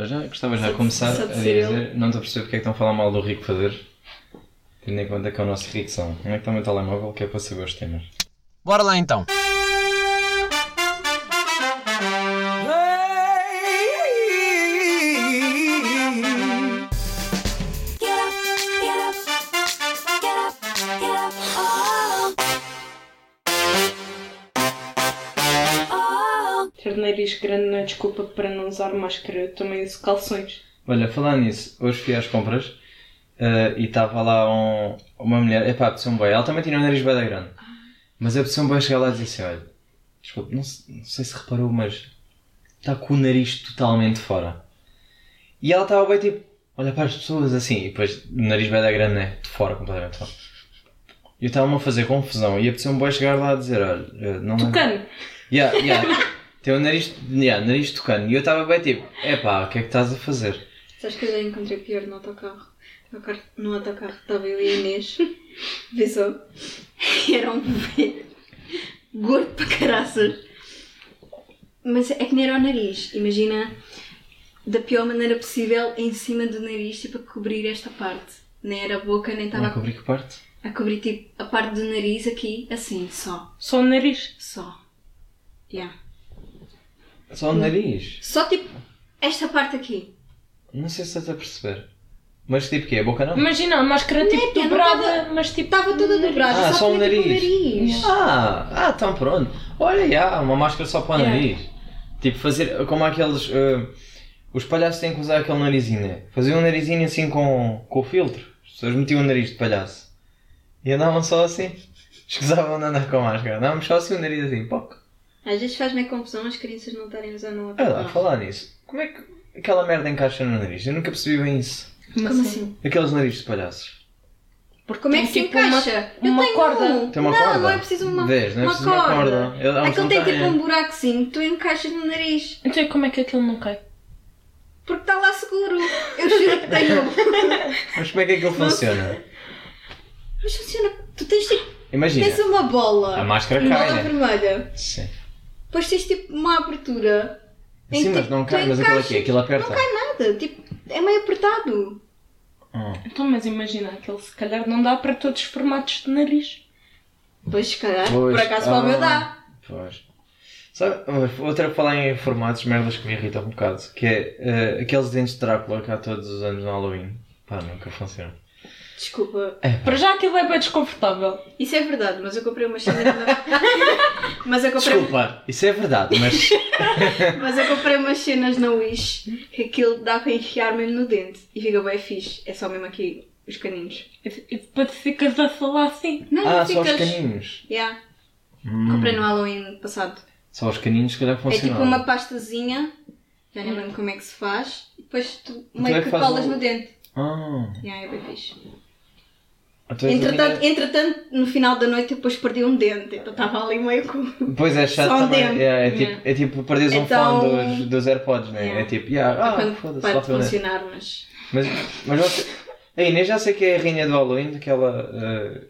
Para já, gostava já de começar a dizer, não estou a perceber porque é que estão a falar mal do Rico Fazer. Tendo em conta que é o nosso Rico São. Onde é que está o meu telemóvel que é para saber os temas? Bora lá então. Desculpa para não usar máscara. Eu também uso calções. Olha, falar nisso, hoje fui às compras eh, e estava lá um- uma mulher, epá, a pessoa um boy, ela também tinha um nariz bem grande. Mas a pessoa um boy chega lá e diz assim: olha, desculpa, não, não sei se reparou, mas está com o nariz totalmente fora. E ela estava bem tipo, olha para as pessoas assim, e depois o nariz bem grande, né? De fora, completamente fora. E eu estava-me a fazer confusão e a pessoa um boy chegar lá a dizer: olha, eh, não Tucano. Yeah, yeah. Tem um nariz, yeah, nariz tocando. E eu estava bem tipo, epá, o que é que estás a fazer? Sabes que eu já encontrei pior no autocarro? No, car... no autocarro estava eu e a Inês. Visou? Era um velho. Gordo para caraças. Mas é que nem era o nariz. Imagina da pior maneira possível em cima do nariz, tipo a cobrir esta parte. Nem era a boca, nem Estava estava a cobrir que parte? a cobrir tipo a parte do nariz aqui, assim, só. Só o nariz. Só. Yeah. Só o nariz. Só tipo esta parte aqui. Não sei se estás a perceber. Mas tipo que A boca não? Imagina, a máscara tipo Népia, não dobrada, tava- mas tipo. Estava toda dobrada, Ah, só, só o tipo, nariz. nariz. Ah, ah, então pronto. Olha, já, uma máscara só para o Yeah. nariz. Tipo, fazer como aqueles. eh, os palhaços têm que usar aquele narizinho, né? Faziam um narizinho assim com, com o filtro. As pessoas metiam o nariz de palhaço. E andavam só assim. Escusavam de andar com máscara. Andávamos só assim o nariz assim, poc. Às vezes faz-me confusão as crianças não estarem usando o lá, autocarro. falar nisso. Como é que aquela merda encaixa no nariz? Eu nunca percebi bem isso. Como assim? Aqueles narizes de palhaços. Porque como é que se tipo uma- encaixa? uma eu tenho corda. um. Tem uma não, corda? não é preciso uma, Vês, não é uma preciso uma corda. corda. Ele- há uns Aquele não tem tipo um buracozinho que tu encaixas no nariz. Então como é que aquilo não cai? Porque está lá seguro. Eu juro que tenho. Mas como é que aquilo funciona? Mas funciona. Tu tens tipo. Imagina. Tens uma bola. A máscara uma cai, bola né? vermelha. Sim. Depois tens tipo uma abertura. Sim, mas tipo, não cai, mas aquilo aqui, aquilo aperta. Não cai nada. Tipo, é meio apertado. Ah. Então, mas imagina, aquele se calhar não dá para todos os formatos de nariz. Pois, se calhar, Pois, por acaso para o meu ah. dá. Pois. Sabe, outra a falar em formatos, merdas que me irritam um bocado, que é eh, aqueles dentes de Drácula que há todos os anos no Halloween. Pá, nunca funciona. Desculpa. Para já aquilo é bem desconfortável. Isso é verdade, mas eu comprei umas cenas na... mas eu comprei Desculpa, isso é verdade, mas. Mas eu comprei umas cenas na Wish que aquilo dá para enfiar mesmo no dente e fica bem fixe. É só mesmo aqui os caninos. E e depois ficas a falar assim. Não, ah, não só os ficas. caninhos. Yeah. Hum, Comprei no Halloween passado. Só os caninhos, se calhar É funcionam. tipo uma pastazinha, já nem lembro como é que se faz, e depois tu meio é que que colas o- no dente. Ah, Yeah, é bem fixe. Essa Entretanto, minha- entretanto, no final da noite eu depois perdi um dente, então estava ali meio com. Pois é chato só um também. dente. É, é tipo, Yeah. é tipo perderes um Então- fone dos, dos AirPods, né? Yeah. É tipo, yeah, ah, quando foda-se, para lá de foi o dente. funcionar, mas. Mas, mas você... A Inês já sei que é a rainha do Halloween, daquela uh,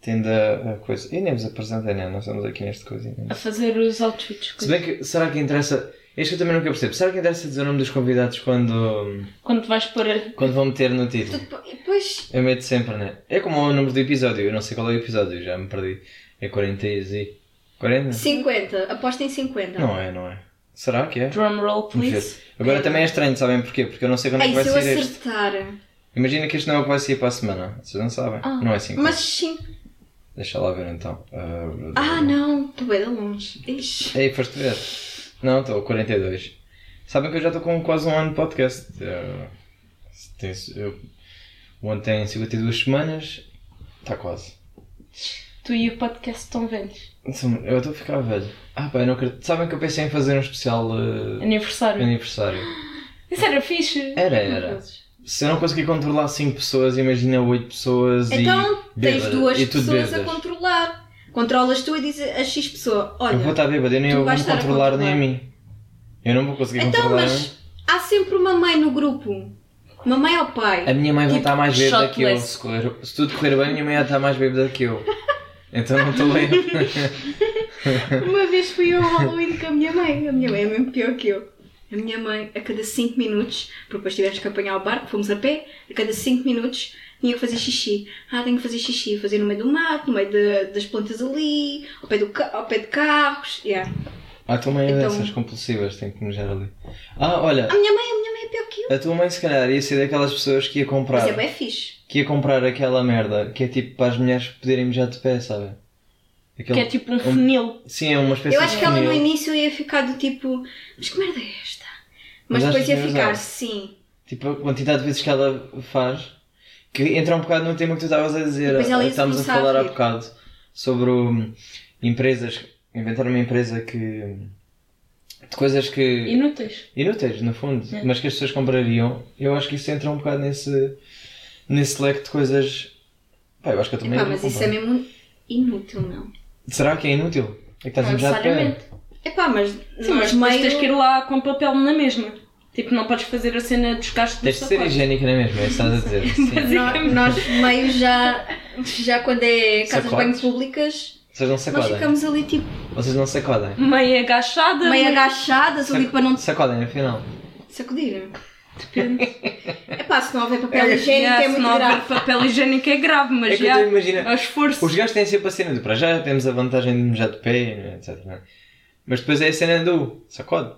tenda a coisa. E nem vos apresentei, né? Nós estamos aqui neste coisa. A fazer os outfits. Se bem que, será que interessa. Este eu também nunca percebo. Será que interessa dizer o nome dos convidados quando, Quando vais pôr. quando vão meter no título? Tu, depois. Eu meto sempre, né? É como o número do episódio. Eu não sei qual é o episódio, já me perdi. É 40 e. 40? 50, aposta em 50. Não é, não é. Será que é? Drum roll, please. Agora É. também é estranho, sabem porquê? Porque eu não sei quando é que vai se eu sair este. acertar. Imagina que este não é o que vai sair para a semana. Vocês não sabem. Ah. Não é assim. Mas sim. Deixa lá ver então. Ah, Ah, não, estou bem de longe. Ixi. Ei, foste ver? Não, estou 42. Sabem que eu já estou com quase um ano de podcast. Eh, tem- eu- o ano tem 52 semanas. Está quase. Tu e o podcast estão velhos. Eu estou a ficar velho. Ah, pá, eu não acredito. Sabem que eu pensei em fazer um especial eh, Aniversário. aniversário. Isso era fixe. Era, era. Se eu não conseguir controlar 5 pessoas, imagina 8 pessoas Então e. tens bêbada, duas pessoas a controlar. Controlas tu e dizes a X pessoa: Olha, Eu vou estar bêbado, eu nem eu vou me controlar nem a mim. Eu não vou conseguir então, controlar mim. mas há sempre uma mãe no grupo. Uma mãe ou pai. A minha mãe vai Tipo, estar mais bêbada que eu. Se, correr- se tudo correr bem, a minha mãe vai estar mais bêbada que eu. Então não estou bem. Uma vez fui eu ao Halloween com a minha mãe. A minha mãe é mesmo pior que eu. A minha mãe, a cada 5 minutos, porque depois tivemos que apanhar o barco, fomos a pé, a cada 5 minutos tinha que fazer xixi. Ah, tenho que fazer xixi, fazer no meio do mato, no meio da- das plantas ali, ao pé, do, ao pé de carros. Yeah. Ah, a tua mãe é Então- dessas compulsivas, tem que mejar ali. Ah, olha, A minha mãe, a minha mãe é pior que eu. a tua mãe se calhar ia ser daquelas pessoas que ia comprar. Mas é bem fixe. que ia comprar aquela merda que é tipo para as mulheres poderem mijar de pé, sabe? Aquele- Que é tipo um funil. Sim, é uma espécie Eu de acho que ela no funil. início ia ficar do tipo, mas que merda é esta? Mas, Mas depois ia ficar, usar? sim. Tipo, a quantidade de vezes que ela faz, que entra um bocado no tema que tu estavas a dizer, estamos a falar há bocado sobre o- empresas, inventar uma empresa que. de coisas que. Inúteis. inúteis, no fundo, É. mas que as pessoas comprariam. Eu acho que isso entra um bocado nesse, nesse leque de coisas. Pá, eu acho que eu também. Epá, mas isso é mesmo inútil, não. Será que é inútil? É que estás a Não necessariamente. Epá, mas Sim, mas depois meio... tens que ir lá com papel na mesma. Tipo, não podes fazer a cena dos gastos do Tens de ser higiênica na mesma, é isso que estás a dizer. Sim. Nós, nós meio já, já quando é casas de banho públicas, Vocês não nós sacodem. ficamos ali tipo Vocês não sacodem. Meio agachada. meio agachadas ali para não Sacodem, afinal. sacudir. Depende. Epá, se não houver papel É, higiênico é se muito não houver grave. papel higiênico é grave, mas É que já. eu estou a imaginar. ao esforço. Os gajos têm sempre a cena do para já temos a vantagem de mijar de pé, etc. não é? Mas depois é a cena do sacode.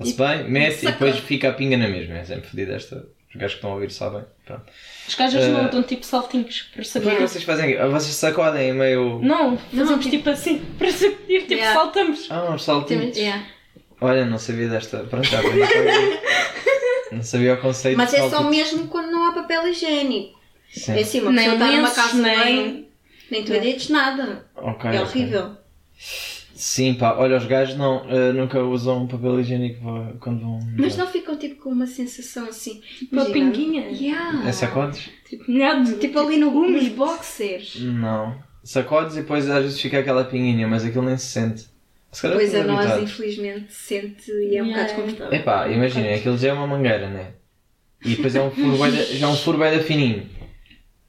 Está-se bem, mete e depois fica a pinga na mesma. É sempre fodida esta. Os gajos que estão a ouvir sabem. Pronto. Os gajas Eh, não dão tipo saltinhos para Depois saber. vocês fazem. Vocês sacodem meio. Não, fazemos Não, tipo assim, para saber, tipo Yeah. saltamos. Ah, uns saltinhos. Yeah. Olha, não sabia desta. Pronto, já. Não sabia o conceito Mas de é só mesmo quando não há papel higiênico. Sim. É assim, uma Nem pessoa está numa casa de nem- nem toalhetes, nada. Ok, é horrível. Sim, pá, olha, os gajos não, eh, nunca usam papel higiênico quando vão. Mas não ficam tipo com uma sensação assim. Uma imagina. pinguinha. Yeah. É sacodes? Tipo, molhado. Tipo ali no, nos boxers. Não. Sacodes e depois às vezes fica aquela pinguinha, mas aquilo nem se sente. Se calhar Pois a nós, habituados. infelizmente, sente e é um Yeah. bocado desconfortável. Epá, imaginem, aquilo já é uma mangueira, né? E depois é um furo da- já é um furo da fininho.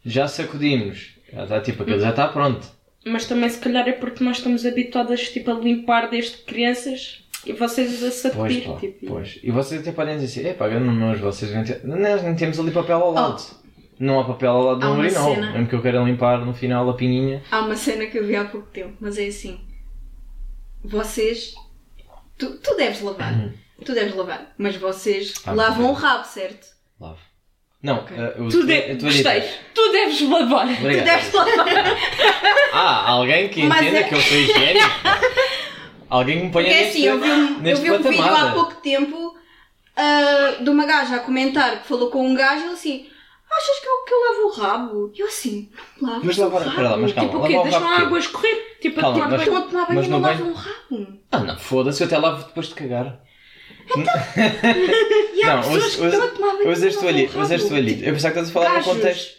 Já sacudimos. Já está tipo, aquilo já está pronto. Mas também se calhar é porque nós estamos habituadas tipo, a limpar desde crianças e vocês a Pois, sacudir. pá, tipo, pois. E vocês até podem dizer assim, epá, não nojo, vocês ter... Nós nem temos ali papel ao lado. Não há papel ao lado do cena- Mesmo que eu queira limpar no final a pinguinha. Há uma cena que eu vi há pouco tempo, mas é assim. Vocês. Tu, tu deves lavar. Tu deves lavar. Mas vocês Ah, lavam o rabo, certo? Lavo. Não, Ok. eh, eu Tu tu- de... a tua Gostei. Tu deves lavar. Tu deves lavar. Ah, alguém que Mas entenda é- que eu sou higiênico? alguém que me ponha Porque é neste, assim, eu vi um, eu vi um vídeo há pouco tempo ah, de uma gaja a comentar que falou com um gajo e ele assim. Achas que eu, que eu lavo o rabo? Eu assim, não lavo Mas o lavar, rabo. espera lá, mas calma, tipo o quê? Deixam a água escorrer. Tipo, Calma, tipo, mas- a tomar banho mas e no não banho- lavam o rabo. Ah não, foda-se, eu até lavo depois de cagar. E há Não, pessoas usa- que estão a tomar banho Usa não este lavam o toalhito, usa este rabo. toalhito. Eu pensava que estás a falar Gajos. no contexto...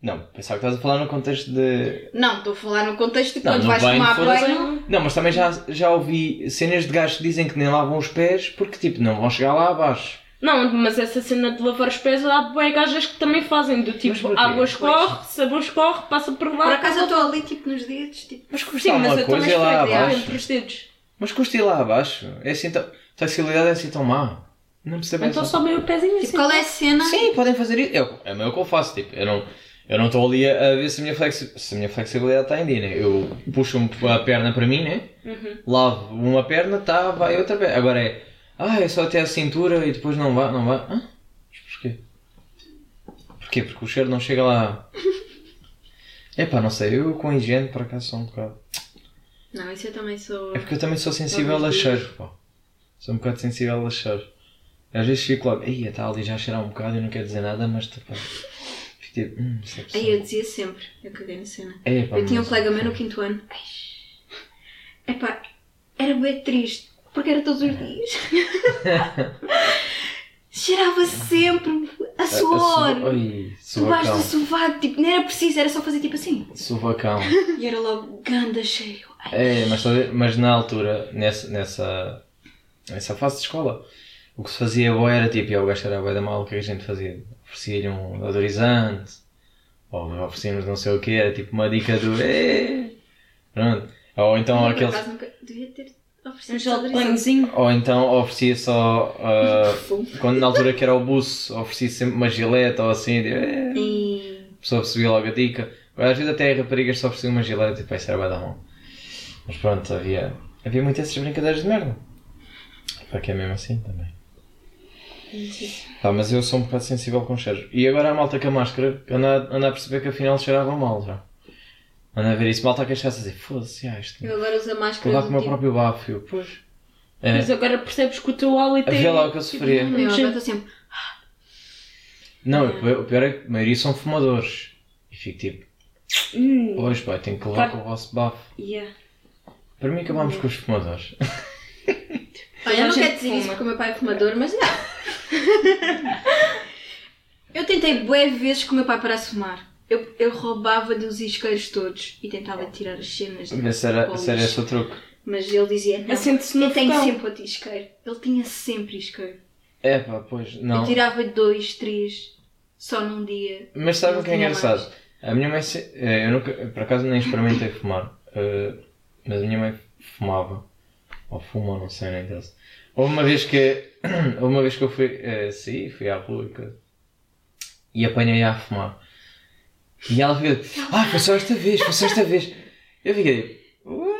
Não, pensava que estás a falar no contexto de... Não, estou a falar no contexto de Não, quando no vais banho, tomar banho. Não, mas também já, já ouvi cenas de gajos que dizem que nem lavam os pés porque, tipo, não vão chegar lá abaixo. Não, mas essa cena de lavar os pés há bué gajas que também fazem. Do tipo, água escorre, sabão escorre, passa por lá. Por acaso eu estou ali tipo nos dedos, tipo. Mas custa Sim, mas eu também ir lá abaixo. entre os dedos. Mas custa ir lá abaixo. É assim tão... A acessibilidade é assim tão má. Não percebo Então só meio o pezinho assim. Tipo, qual é a cena? Sim, podem fazer isso. Eu, é o meu que eu faço. Tipo, eu não eu não estou ali a, a ver se a, minha flexi- se a minha flexibilidade está em dia, né? Eu puxo a perna para mim, né? Uhum. Lavo uma perna, tá, vai outra perna. Agora é, ah, é só até a cintura e depois não vai, não vai. Hã? Mas porquê? Porquê? Porque o cheiro não chega lá. Epá, não sei, eu com higiene por acaso sou um bocado. Não, isso eu também sou. É porque eu também sou sensível a cheiro, pá. Sou um bocado sensível a cheiro. Às vezes fico logo, ei, está ali já a cheirar um bocado e não quero dizer nada, mas tipo, fico tipo, hum, pessoa. Aí eu dizia sempre, eu caguei na cena. É, pá, eu tinha um colega meu no quinto ano. Ai, Epá, era bem triste, porque era todos os dias. Cheirava sempre a suor. su- Ai, Debaixo do sovaco, tipo, não era preciso, era só fazer tipo assim. Suvacão. E era logo ganda cheio. Ai, É, mas, mas na altura, nessa, nessa, nessa fase de escola, o que se fazia boa era tipo, eu gajo era da mal, o que a gente fazia? Oferecia-lhe um odorizante, ou oferecíamos não sei o que, era tipo uma dica do. "Eh", Pronto. Ou então por aqueles. nunca devia ter Um gel de desodorizante. banhozinho. Ou então oferecia só. Perfume. quando na altura que era o buço, oferecia sempre uma gilete ou assim. Tipo, eh, E... a pessoa percebia logo a dica. Às vezes até raparigas só ofereciam uma gilete e pá, isso era bem da mão. Mas pronto, havia, havia muitas essas brincadeiras de merda. Para que é mesmo assim também. Pá, mas eu sou um bocado sensível com cheiros. E agora a malta com a máscara anda, anda a perceber que afinal cheirava mal já. Anda a ver isso, malta a queixar-se a dizer, foda-se, ah, isto. Eu agora uso a Vou máscara lá do com o meu tipo... próprio bafo. Eu, Pois. É. Mas agora percebes que o teu hálito é. Vê lá o que eu sofria. tipo, Eu agora nojento. estou sempre... Não, o pior- o pior é que a maioria são fumadores. E fico tipo, Hum, pois pá, tenho que levar com o vosso bafo. yeah. Para mim acabámos com os fumadores. Olha, eu não quero dizer isso fuma. porque o meu pai é fumador, mas já. eu tentei bué vezes que o meu pai parasse de fumar. Eu, eu roubava-lhe os isqueiros todos e tentava tirar as cenas. Se era, era esse o truque. Mas ele dizia, não, Assente-se no eu tenho sempre outro isqueiro. Ele tinha sempre isqueiro. É pá, pois, não. Eu tirava dois, três, só num dia. Mas sabe Não o que é engraçado? mais. A minha mãe, eh, eu nunca, por acaso nem experimentei fumar, eh, mas a minha mãe fumava, ou fuma, não sei nem interessa. Houve uma vez que, houve uma vez que eu fui, eh, saí, fui à rua e e apanhei-a a fumar. E ela fica, ah, foi só esta vez, foi só esta vez. Eu fiquei, "What?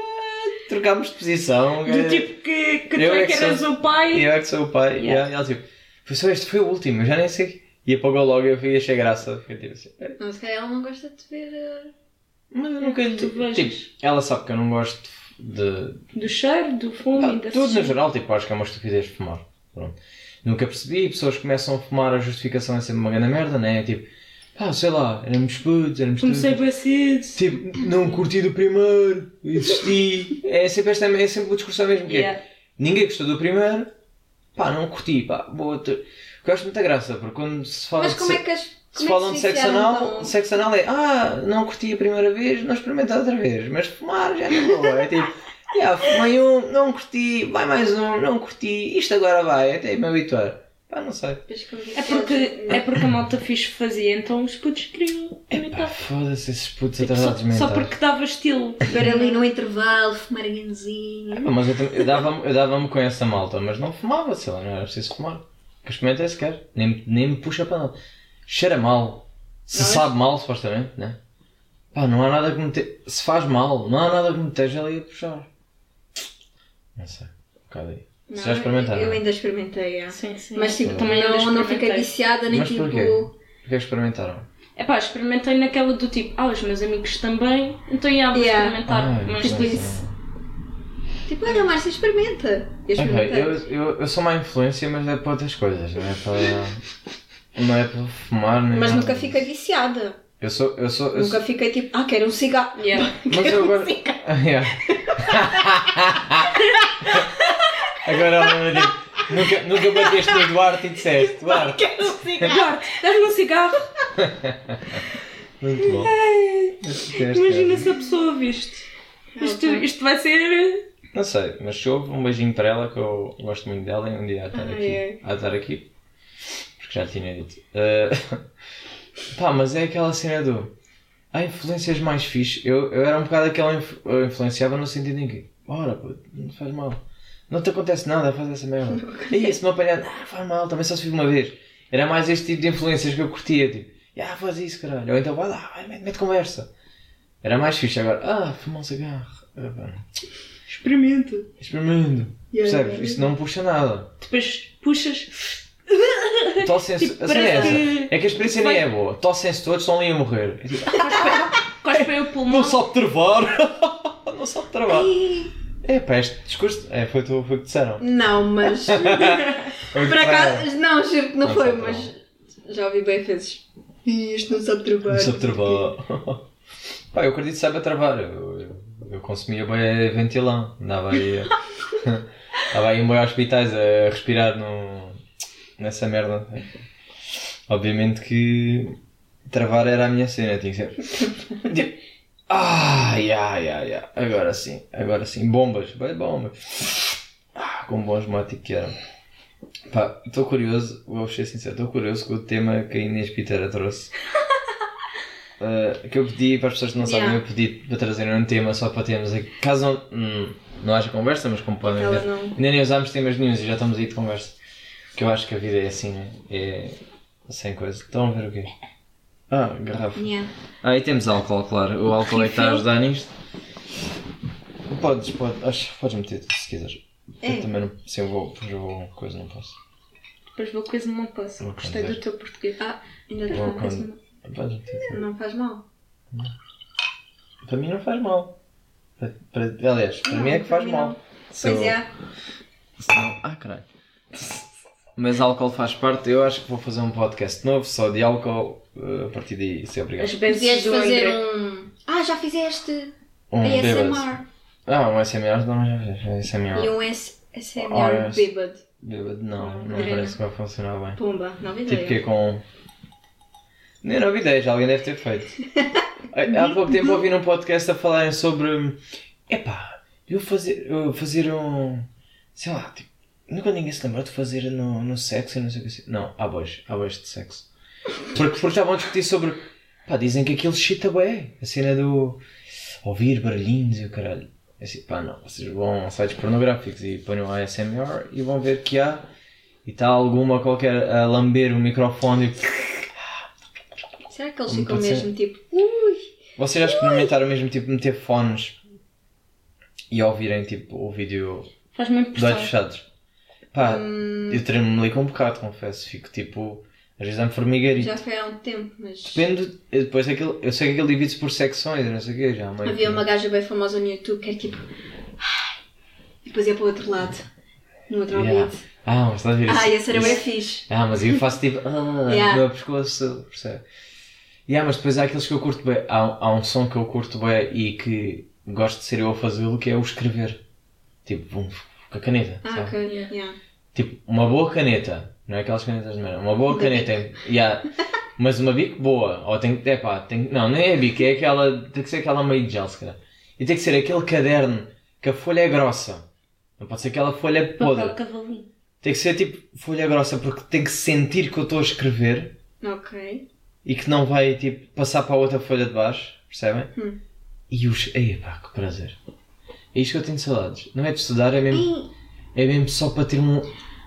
trocámos de posição. Do eh, tipo que, que tu Eu é é que que eras sou- o pai. e eu é que sou o pai. Yeah. E ela tipo, foi só este, foi o último, eu já nem sei. E apagou logo e eu fui achei graça. Fiquei tipo assim, "É, Não, se calhar ela não gosta de ver. eh, mas eu nunca lhe Tipo, ela sabe que eu não gosto de. Do cheiro, do fumo Pá, e da tudo no geral, tipo, acho que é uma estupidez fumar. Pronto. Nunca percebi, pessoas começam a fumar, a justificação é sempre uma grande merda, né? Tipo, pá, sei lá, éramos putos, éramos Comecei tudo. bem cedo. Tipo, não curti do primeiro, existi. É sempre, esta, é sempre o discurso mesmo que é. Yeah. Ninguém gostou do primeiro, pá, não curti, pá, boa. gosto muita graça, porque quando se fala Mas de como é que as. Se como é falam que de se sexo anal, tão- sexo anal é ah, não curti a primeira vez, não experimentar outra vez, mas fumar já não vou. É tipo, yeah, fumei um, não curti, vai mais um, não curti, isto agora vai, até me habituar. Pá, não sei. É porque, é porque a malta fixe fazia, então os putos queriam Pá, imitar. foda-se esses putos Tipo, só, atrasados só porque dava estilo. Ver ali no intervalo, fumar a ganzinho. Pá, Mas eu, eu dava-me eu dava com essa malta, mas não fumava, sei lá, não era preciso fumar. Que experimentei sequer, nem, nem me puxa para nada. Cheira mal, se Não é? sabe mal, supostamente, né? Pá, não há nada que me te... Se faz mal, não há nada que me esteja ali a puxar. Não sei, um bocado aí. Não, Já experimentaram? Eu ainda experimentei, é. Sim, sim. Mas tipo, também não, não fiquei viciada, nem Mas tipo. porquê? Porquê que experimentaram? É pá, experimentei naquela do tipo, ah, os meus amigos também, então ia Yeah. experimentar. Ai, mas não tipo, sei. Tipo, olha, Márcia, experimenta. Eu Ok, experimentei. eu, eu, eu sou má influência, mas é para outras coisas, não é para. Não é para fumar, nem Mas nada. nunca fiquei viciada. Eu sou. Eu sou, eu Nunca fiquei tipo, ah, quero um cigarro. yeah. Mas eu agora. Ah, yeah. agora ela me diz, nunca, nunca bateste no Duarte e disseste, Duarte. Duarte, dás-me um cigarro. Muito bom. Este teste Imagina é- se a pessoa viste. Isto, isto vai ser. Não sei, mas se houve um beijinho para ela que eu gosto muito dela e um dia de estar Ai, aqui. ai. Há de estar aqui. Porque já tinha dito. Eh, pá, mas é aquela cena do. Há influências mais fixe. Eu, eu era um bocado aquela inf- eu influenciava no sentido em que, ora, pô, não faz mal. Não te acontece nada a fazer essa merda. E se me apanhar, não, faz mal, também só se vive uma vez. Era mais este tipo de influências que eu curtia, tipo, ah, faz isso, caralho. Ou então vai lá, vai, mete, mete conversa. Era mais fixe agora, ah, fuma um cigarro. Ah, pá, Experimenta. Experimento. Yeah, Percebes? yeah. Isso não puxa nada. Depois puxas. Tossem-se. Tipo, a cena é, que é que a experiência nem é boa. Tossem-se todos, estão ali a morrer. É tipo, Cospe o pulmão. não sabe travar. não sabe travar. É pá, este discurso. É, foi, tu, foi o que disseram. Não, mas. Que Por acaso, não, juro que não, Não foi, mas já ouvi bem vezes. Ih, Isto não sabe trabalhar. Não sabe travar. Pá, eu acredito que saiba travar. Eu, eu, eu consumia bem ventilão. Andava aí. Estava aí em hospitais a respirar no, nessa merda. Obviamente que travar era a minha cena, tinha que ser. Ai, ai, ai, ai, agora sim, agora sim, bombas, bem bombas. Ah, com bons motos que eram. Pá, estou curioso, vou ser sincero, estou curioso com o tema que a Inês Pitera trouxe. uh, que eu pedi para as pessoas que não sabem, Yeah. eu pedi para trazerem um tema só para termos aqui. Caso não, hum, não haja conversa, mas como podem ver, ainda nem usámos temas nenhum e já estamos aí de conversa. Que eu acho que a vida é assim, né? É sem coisa. Estão a ver o quê? Ah, garrafa. Yeah. Ah, e temos álcool, claro. O álcool é que está a ajudar nisto. Podes, podes, acho, podes meter se quiseres. É. Eu também não. Se eu vou, depois eu vou, coisa, não posso. Depois vou coisa não posso. Vou Gostei do teu português. Ah, ainda Vou Podes meter tudo. Não faz mal. Para mim não faz mal. Para, para- aliás, para Não, mim é que faz mal. não. Pois eu- é. se não- Ah, caralho. Mas álcool faz parte. Eu acho que vou fazer um podcast novo só de álcool. uh, A partir daí, se obrigado. As Podias bênçãos do fazer um. Ah, já fizeste Um bêbado. ASMR. Ah, um SMR não, já fiz. ASMR. E um S ASMR Ah, esse. bêbado. Bêbado não, não Adriana. parece que vai funcionar bem. Pumba, nova Tipo que ideia. com. Nem nova ideia, já alguém deve ter feito. Há pouco tempo ouvi num podcast a falarem sobre. Epá, eu fazer, eu fazer um. Sei lá, tipo. Nunca ninguém se lembrou de fazer no, no sexo e não sei o que assim. Não, há bois, há bois de sexo. Porque, porque estavam a discutir sobre. Pá, dizem que aquilo chita bem. A cena do. Ouvir barulhinhos e o caralho. É Assim, pá, não. Vocês vão a sites pornográficos e ponham a ASMR e vão ver que há. E está alguma qualquer a lamber o microfone e. Será que eles ficam ser? mesmo tipo. Ui! Vocês já experimentaram mesmo tipo meter fones e ouvirem tipo o vídeo Faz-me de olhos impressão. fechados? Pá, Hum, eu tremo-me ali com um bocado, confesso. Fico tipo. Às vezes dá-me formigarito. já foi há um tempo, mas. Depende. Depois daquilo, eu sei que aquilo divide-se por secções não sei o quê. Já, Havia que- uma gaja bem famosa no YouTube que era tipo. "Ai", E depois ia para o outro lado. No outro Yeah. ouvido. Ah, mas estás a ver Ah, isso- esse era bem fixe. Ah, mas eu faço tipo. Ah, Yeah. meu pescoço, percebe? Yeah, mas depois há aqueles que eu curto bem. Há, há um som que eu curto bem e que gosto de ser eu a fazê-lo, que é o escrever. Tipo, com a caneta. Ah, sabe? Yeah. Tipo, uma boa caneta. Não é aquelas canetas de merda. Uma boa Da caneta. Yeah. Mas uma bico boa. Ou tem que. Epá, tem, não, nem é bico, é aquela. Tem que ser aquela meio de gel, se calhar. E tem que ser aquele caderno que a folha é grossa. Não pode ser aquela folha podre. Papel cavalinho. Tem que ser tipo folha grossa porque tem que sentir que eu estou a escrever Ok. e que não vai tipo passar para a outra folha de baixo, percebem? Hum. E os. Epá, que prazer. É isto que eu tenho saudades. Não é de estudar, é mesmo, é mesmo só para ter um-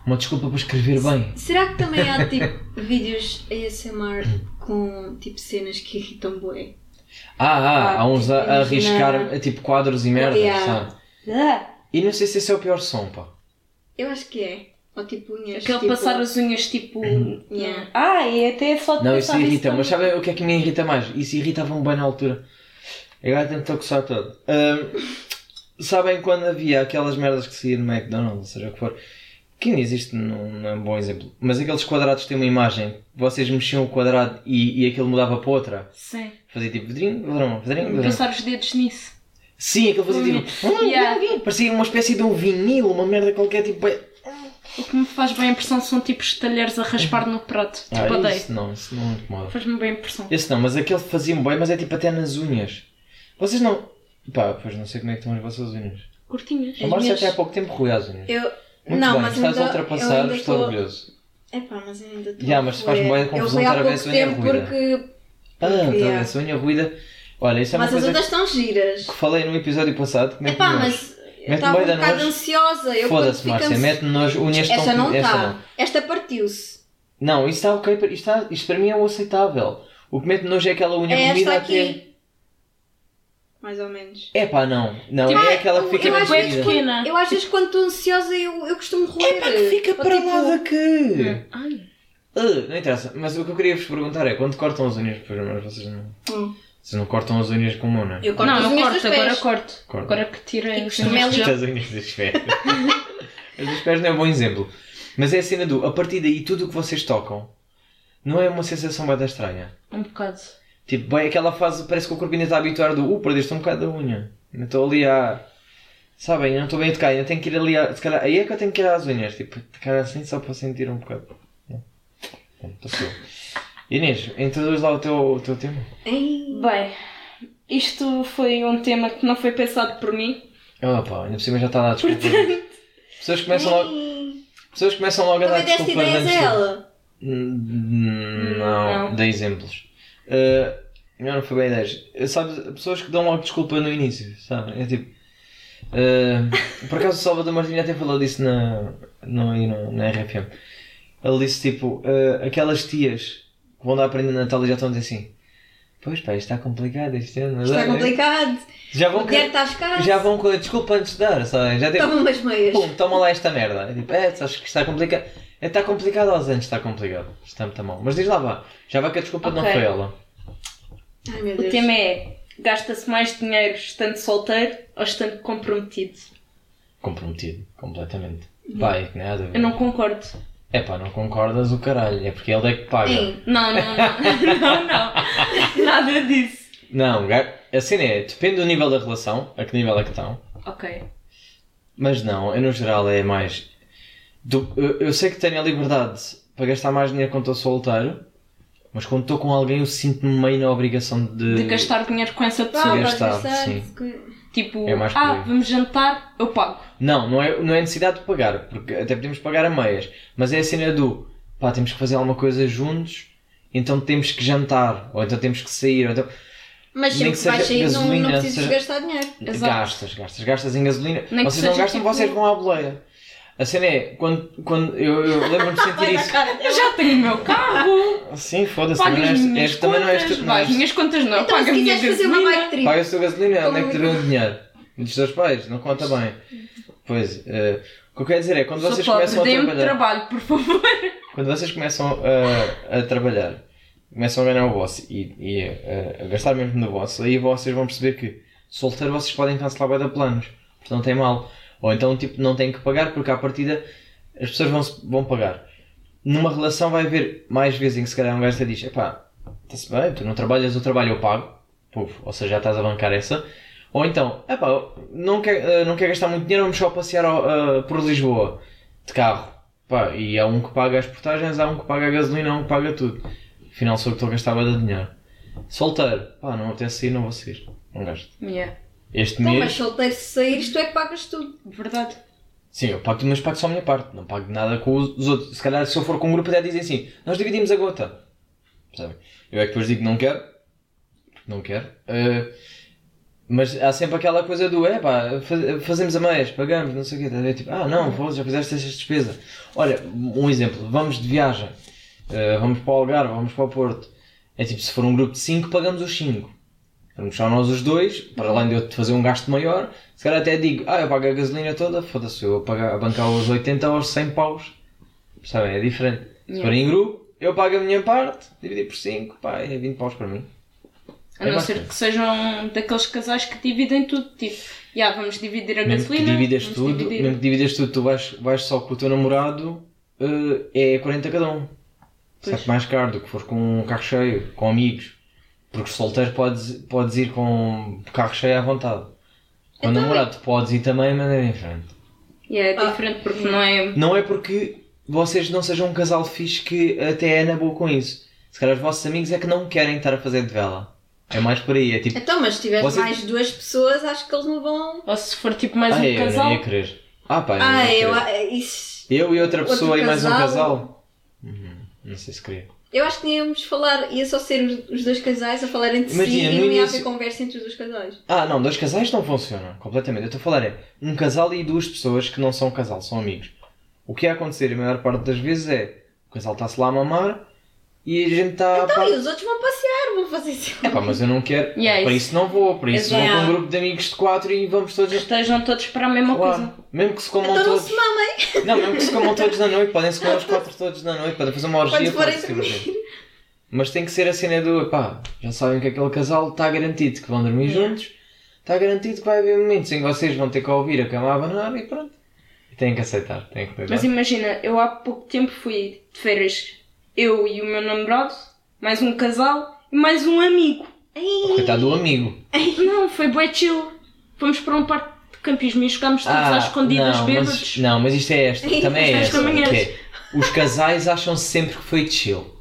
uma desculpa para escrever bem. Será que também há tipo vídeos ASMR com tipo cenas que irritam bué? Ah, ah, há uns a, a imagina- arriscar tipo quadros e merda, Yeah. sabe? Ah, E não sei se esse é o pior som, pá. Eu acho que é. Ou tipo unhas. aquele tipo... passar as unhas tipo. Yeah. Ah, e até só de Não, isso irrita, mas sabem o que é que me irrita mais? Isso irritava-me bem na altura. Agora tentou coçar todo. Ahm, sabem quando havia aquelas merdas que saíam no McDonald's, seja o que for? Que ainda existe, não, não é um bom exemplo. Mas aqueles quadrados têm uma imagem, vocês mexiam o quadrado e, e aquilo mudava para outra. Sim. Fazia tipo vedrinho, vedrão, vedrinho, vedrão. Passar os dedos nisso. Sim, aquilo fazia tipo. Yeah. Parecia uma espécie de um vinil, uma merda qualquer tipo. é- O que me faz bem impressão são tipo os talheres a raspar no prato. Tipo, Ah, isso não, isso não incomoda. Faz-me bem impressão. Esse não, mas aquele fazia-me bem, mas é tipo até nas unhas. Vocês não. Pá, pois não sei como é que estão as vossas unhas. Curtinhas. A Márcia minhas- até há pouco tempo roeu as unhas. Eu. Muito não, bem, mas estás ainda, a ultrapassar, estou tô- orgulhoso. Epá, mas eu ainda estou. Yeah, mas faz-me de confusão estar a ver essa unha ruída. porque. Ah, porque, tá yeah. essa unha ruída. Olha, isso é uma Mas as coisa outras estão giras. que falei no episódio passado Epá, nojo. mas. Eu estava um bocado nojo. ansiosa. Eu Foda-se, Márcia, fico mete nos unhas Esta não está. não. Esta partiu-se. Não, isso está ok, isto, está, isto para mim é o aceitável. O que mete nojo é aquela unha É comida aqui. Mais ou menos. É pá, não. Não, Tipo, é aquela que eu- fica eu bué vezes comida. pequena. Eu às vezes quando estou ansiosa eu, eu costumo roer. Epá, que fica para tipo, lá daqui. Ai. Ah, não interessa, mas o que eu queria vos perguntar é quando cortam as unhas, pois mas vocês não. Hum. Vocês não cortam as unhas como, não é? Eu corto não, as não unhas corto, agora corto. Corta. Agora que tirei E os unhas. As unhas dos pés. as dos pés não é um bom exemplo. Mas é a cena do, a partir daí, tudo o que vocês tocam não é uma sensação bem estranha. Um bocado. Tipo, bem aquela fase, parece que o corpo ainda está a habituar do, uh, perdeste um bocado da unha. Ainda estou ali a. Sabem, ainda não estou bem a tocar, ainda tenho que ir ali a. Se calhar, aí é que eu tenho que ir às unhas, tipo, tocar assim só para sentir um bocado. Não. Bom, passou. Inês, introduz lá o teu, o teu tema. Bem, isto foi um tema que não foi pensado por mim. Oh pá, ainda por cima já está a dar desculpas. Pessoas começam logo, pessoas começam logo a dar desculpas ideias antes a de- ela. Não, Não. dei exemplos. Uh, Não, não foi bem 10. Sabes, pessoas que dão logo desculpa no início, sabe? É tipo. eh, por acaso o Salvador Martinho até falou disso na, no- na RFM. Ele disse tipo: eh, aquelas tias que vão dar aprender Natal e já estão a dizer assim: Pois pá, isto está complicado este ano. mas Está olha, complicado. Já O vão, dinheiro está escasso. já vão com a desculpa antes de dar, sabe? Já tipo, Toma umas meias. pum, toma lá esta merda. É tipo, é, acho que está complicado. É, está complicado aos anos, está complicado. Está muito mal. Mas diz lá, vá. Já vai que a desculpa não Ok. foi ela. Ai meu O Deus. tema é: gasta-se mais dinheiro estando solteiro ou estando comprometido? Comprometido, completamente. Pá, é que nada a ver. Eu não concordo. É pá, não concordas o caralho. É porque ele é que paga. Sim. Não, não, não. não, não. Nada disso. Não, ga- a cena é, depende do nível da relação, a que nível é que estão. Ok. Mas não, eu no geral é mais. Do- eu, eu sei que tenho a liberdade para gastar mais dinheiro quando estou solteiro, mas quando estou com alguém eu sinto-me meio na obrigação de. De gastar dinheiro com essa Ah, pessoa. Vais gastar, gastar. sim. que- Tipo, É ah, vamos jantar, eu pago. Não, não é, não é necessidade de pagar, porque até podemos pagar a meias, mas é a cena do pá, temos que fazer alguma coisa juntos, então temos que jantar, ou então temos que sair, ou então. Mas Nem sempre que que vais seja sair não, gasolina, não precisas seja- gastar dinheiro. Exato. Gastas, gastas, gastas em gasolina. Nem que vocês não gastam, tipo- vocês vão à boleia. A cena é, quando, quando eu, eu lembro-me de sentir isso. Eu já tenho o meu carro, Sim, foda-se, também as não és, minhas és, também não és contas, tu. Não as és, minhas contas não, Então pago se quiseres fazer uma bike trip. paga a tua gasolina, onde é que dão o dinheiro? Dos teus pais, não conta bem. Pois, eh, o que eu quero dizer é, quando Sou vocês pobre, começam a trabalhar. trabalho, por favor. Quando vocês começam a, a trabalhar, começam a ganhar o vosso e, e a, a gastar mesmo no vosso, aí vocês vão perceber que solteiro vocês podem cancelar bem de planos, portanto não tem mal. Ou então tipo, não têm que pagar porque à partida as pessoas vão, vão pagar. Numa relação vai haver mais vezes em que se calhar um gajo te diz, epá, está-se bem, tu não trabalhas, eu trabalho, eu pago. Puf, ou seja, já estás a bancar essa. Ou então, epá, não quer, eh, não quer gastar muito dinheiro, vamos só passear eh, por Lisboa de carro. Pá, e há um que paga as portagens, há um que paga a gasolina, há um que paga tudo. Afinal sou eu que estou a gastar de dinheiro. Solteiro, pá, não me apetece sair, não vou sair. Não gasto. Yeah, Este Então, mas mês, solteiro se saíres, tu é que pagas tudo. verdade. sim, eu pago tudo, mas pago só a minha parte. Não pago nada com os os outros. Se calhar se eu for com um grupo até dizem assim, nós dividimos a gota. Percebem? Eu é que depois digo que não quero. Não quero. Eh, mas há sempre aquela coisa do, é pá, faz- fazemos a meias, pagamos, não sei o quê. ver? Tipo, ah não, foda, já fizeste esta despesa. Olha, um exemplo, vamos de viagem. Eh, vamos para o Algarve, vamos para o Porto. É tipo, se for um grupo de 5, pagamos os 5. Vamos só nós os dois, para além de eu te fazer um gasto maior, se calhar até digo, ah, eu pago a gasolina toda, foda-se, eu pagar, a bancar os 80 aos 100 paus. Sabem, é diferente. Se Yeah. for em grupo, eu pago a minha parte, dividir por 5, pá, é 20 paus para mim. A É não ser que sejam daqueles casais que dividem tudo. Tipo, já vamos dividir a Mesmo que gasolina. dividas vamos tudo, dividir- mesmo que dividas tudo, tu vais, vais só com o teu namorado, eh, é 40 cada um. Pois. Sai mais caro do que for com um carro cheio, com amigos. Porque solteiro podes, podes ir com carro cheio à vontade. Com Então, namorado podes ir também, mas é diferente. Yeah, é Ah, diferente porque não é. Não é porque vocês não sejam um casal fixe que até é na boa com isso. Se calhar os vossos amigos é que não querem estar a fazer de vela. É mais por aí, é tipo, Então, mas se tiveres Vocês- mais duas pessoas, acho que eles não vão. Ou se for tipo mais ah, um eu casal. não ia querer. Ah, pá, eu não Ah, ia eu. querer. Isso. Eu e outra pessoa e mais um casal. casal? Uhum, não sei se queria. Eu acho que íamos falar, ia só ser os, dois casais a falar entre Imagina, si e não ia início- haver conversa entre os dois casais. Ah, não, dois casais não funcionam completamente. Eu estou a falar é um casal e duas pessoas que não são casal, são amigos. O que ia acontecer a maior parte das vezes é o casal está-se lá a mamar e a gente está. Então, e os outros vão vão fazer isso. É pá, mas eu não quero. Yeah, para isso- isso não vou. Para isso vou Exato. com um grupo de amigos de quatro e vamos todos. Estejam todos para a mesma Claro. coisa. Mesmo que se comam Então não todos. se mamem. Não, mesmo que se comam todos na noite, podem se comer os quatro todos na noite, podem fazer uma orgia. Quando forem. Mas tem que ser a cena do pá, já sabem que aquele casal está garantido que vão dormir Yeah. juntos, está garantido que vai haver momentos em que vocês vão ter que ouvir a cama a abanar e pronto. E têm que aceitar, têm que Mas imagina, eu há pouco tempo fui de férias, eu e o meu namorado, mais um casal mais um amigo. Coitado do amigo. Não, foi bué chill. Fomos para um parque de campismo e jogámos todos às escondidas Ah, não, bêbados. mas, não, mas isto é esta, também é Esta é, os casais acham sempre que foi chill.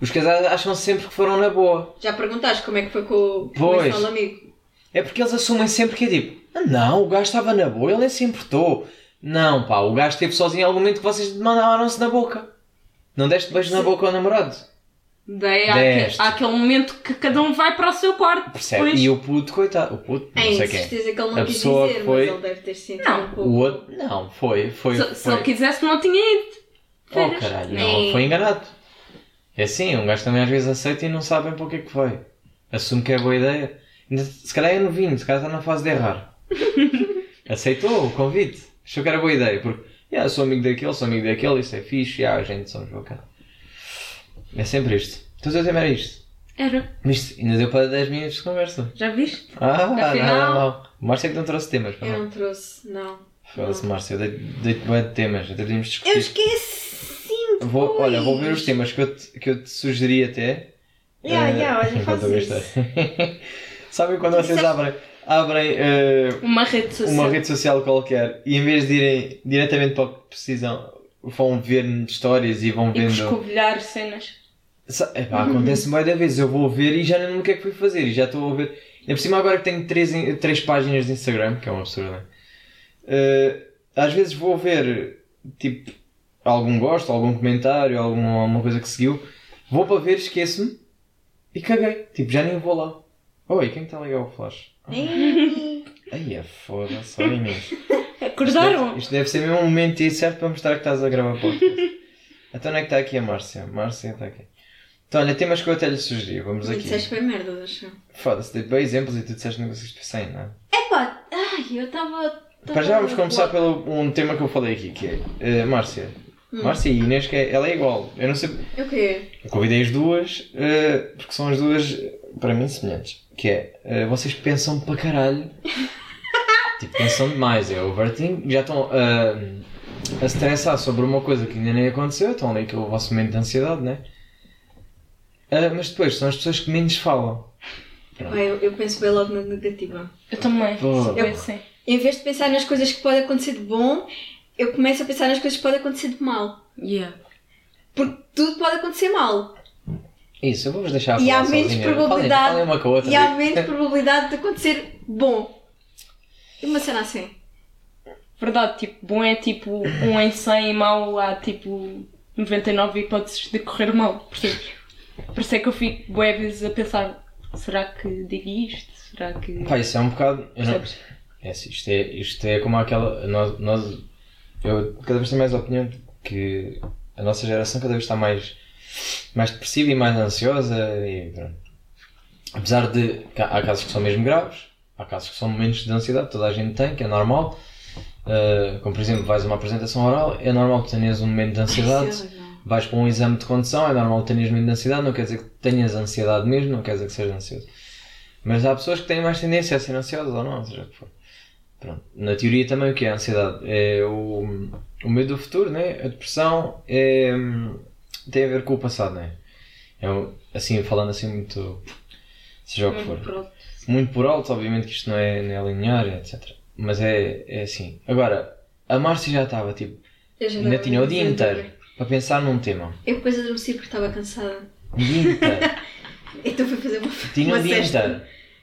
Os casais acham sempre que foram na boa. Já perguntaste como é que foi com o Pois. amigo? É porque eles assumem sempre que é tipo, ah não, o gajo estava na boa, ele nem se importou. Não, pá, o gajo esteve sozinho em algum momento que vocês mandaram-se na boca. Não deste beijo na Sim. boca ao namorado. Daí há, aquele momento que cada um vai para o seu quarto. Percebe? Depois. E o puto, coitado, o puto, não É, sei de quem. certeza que ele não A quis pessoa dizer, foi- mas ele deve ter sentido Não, um pouco. O outro, não, foi, foi. Se, se foi. ele quisesse, não tinha ido. Oh caralho, não, Nem- foi enganado. É assim, um gajo também às vezes aceita e não sabe bem para o que é que foi. Assume que é boa ideia. Se calhar é novinho, se calhar está na fase de errar. Aceitou o convite. Achou que era boa ideia, porque yeah, sou amigo daquele, sou amigo daquele, isso é fixe, yeah, a gente somos bacana. É sempre isto. Então o teu tema era isto. Era. Isto ainda deu para 10 minutos de conversa. Já viste? Ah, Afinal- nada mal. O Márcio é que não trouxe temas. para Eu não. não trouxe, não. Foda-se, Márcio, eu dei- dei-te bué de temas, até podíamos discutir. Eu esqueci Vou, olha, vou ver os temas que eu te, que eu te sugeri até. Yeah, Eh, yeah, olha, faz isso. Sabem quando vocês abrem, abrem eh, Uma rede social. uma rede social qualquer e em vez de irem diretamente para o que precisam, vão ver histórias e vão E vendo. descovilhar cenas. Epá, acontece mais da vez, eu vou ver e já não lembro o que é que fui fazer e já estou a ver. Ainda por cima agora que tenho três, in- três páginas de Instagram, que é um absurdo, não é? Eh, às vezes vou ver tipo algum gosto, algum comentário, alguma, alguma coisa que seguiu, vou para ver, esqueço-me e caguei. Tipo, já nem vou lá. Oi, quem está a ligar o flash? Ei, Ai, é foda-se, olha mesmo. Acordaram? Isto deve ser mesmo um momento certo para mostrar que estás a gravar podcast. então onde é que está aqui a Márcia? Márcia está aqui. Então olha, temas que eu até lhe sugeri, vamos aqui. disseste foi merda, acho. Foda-se, dei bem exemplos e tu disseste que não conseguiste pensar em nada. Epá, ai, eu estava. Para já vamos começar pelo um tema que eu falei aqui, que é eh, Márcia. Márcia e Inês, que é, ela é igual. Eu não sei. O quê? Eu convidei as duas eh, porque são as duas, para mim, semelhantes. Que é, eh, vocês pensam para caralho. tipo, pensam demais. É overthinking. Já estão a estressar sobre uma coisa que ainda nem aconteceu. Estão ali com o vosso momento de ansiedade, né? Ah, mas depois são as pessoas que menos falam. Pá, eu, eu penso bem logo na negativa. Eu também. Pô. Eu assim. Em vez de pensar nas coisas que podem acontecer de bom, eu começo a pensar nas coisas que podem acontecer de mal. Yeah. Porque tudo pode acontecer mal. Isso, eu vou-vos deixar E há menos sozinha. probabilidade. Falem, falem uma com a outra. E há menos probabilidade de acontecer bom. E uma cena assim. Verdade, tipo, bom é tipo 1 em 100 e mau há tipo 99 hipóteses de correr mal, percebes? Por isso é que eu fico vezes a pensar, será que digo isto? Será que. Pá, isso é um bocado. eu não-? É assim, isto é, isto é como aquela. Nós, nós, eu cada vez tenho mais a opinião de que a nossa geração cada vez está mais, mais depressiva e mais ansiosa e pronto. Apesar de. que Há há casos que são mesmo graves, há casos que são momentos de ansiedade, toda a gente tem, que é normal. Uh, como por exemplo, vais a uma apresentação oral, é normal que tenhas um momento de ansiedade. Vais para um exame de condução, é normal que tenhas momento de ansiedade, não quer dizer que tenhas ansiedade mesmo, não quer dizer que sejas ansioso. Mas há pessoas que têm mais tendência a ser ansiosas ou não, seja o que for. Pronto. Na teoria também o que é a ansiedade? É o, o medo do futuro, né? A depressão é, tem a ver com o passado, né? É assim, falando assim muito, seja o que for. Muito pronto. Muito por alto, obviamente que isto não é, não é linear, etc. Mas é, é assim. Agora, a Márcia já estava, tipo, ainda tinha o dia inteiro. Para pensar num tema. Eu depois adormeci porque estava cansada. Então fui fazer uma, Tinha um dia inteiro.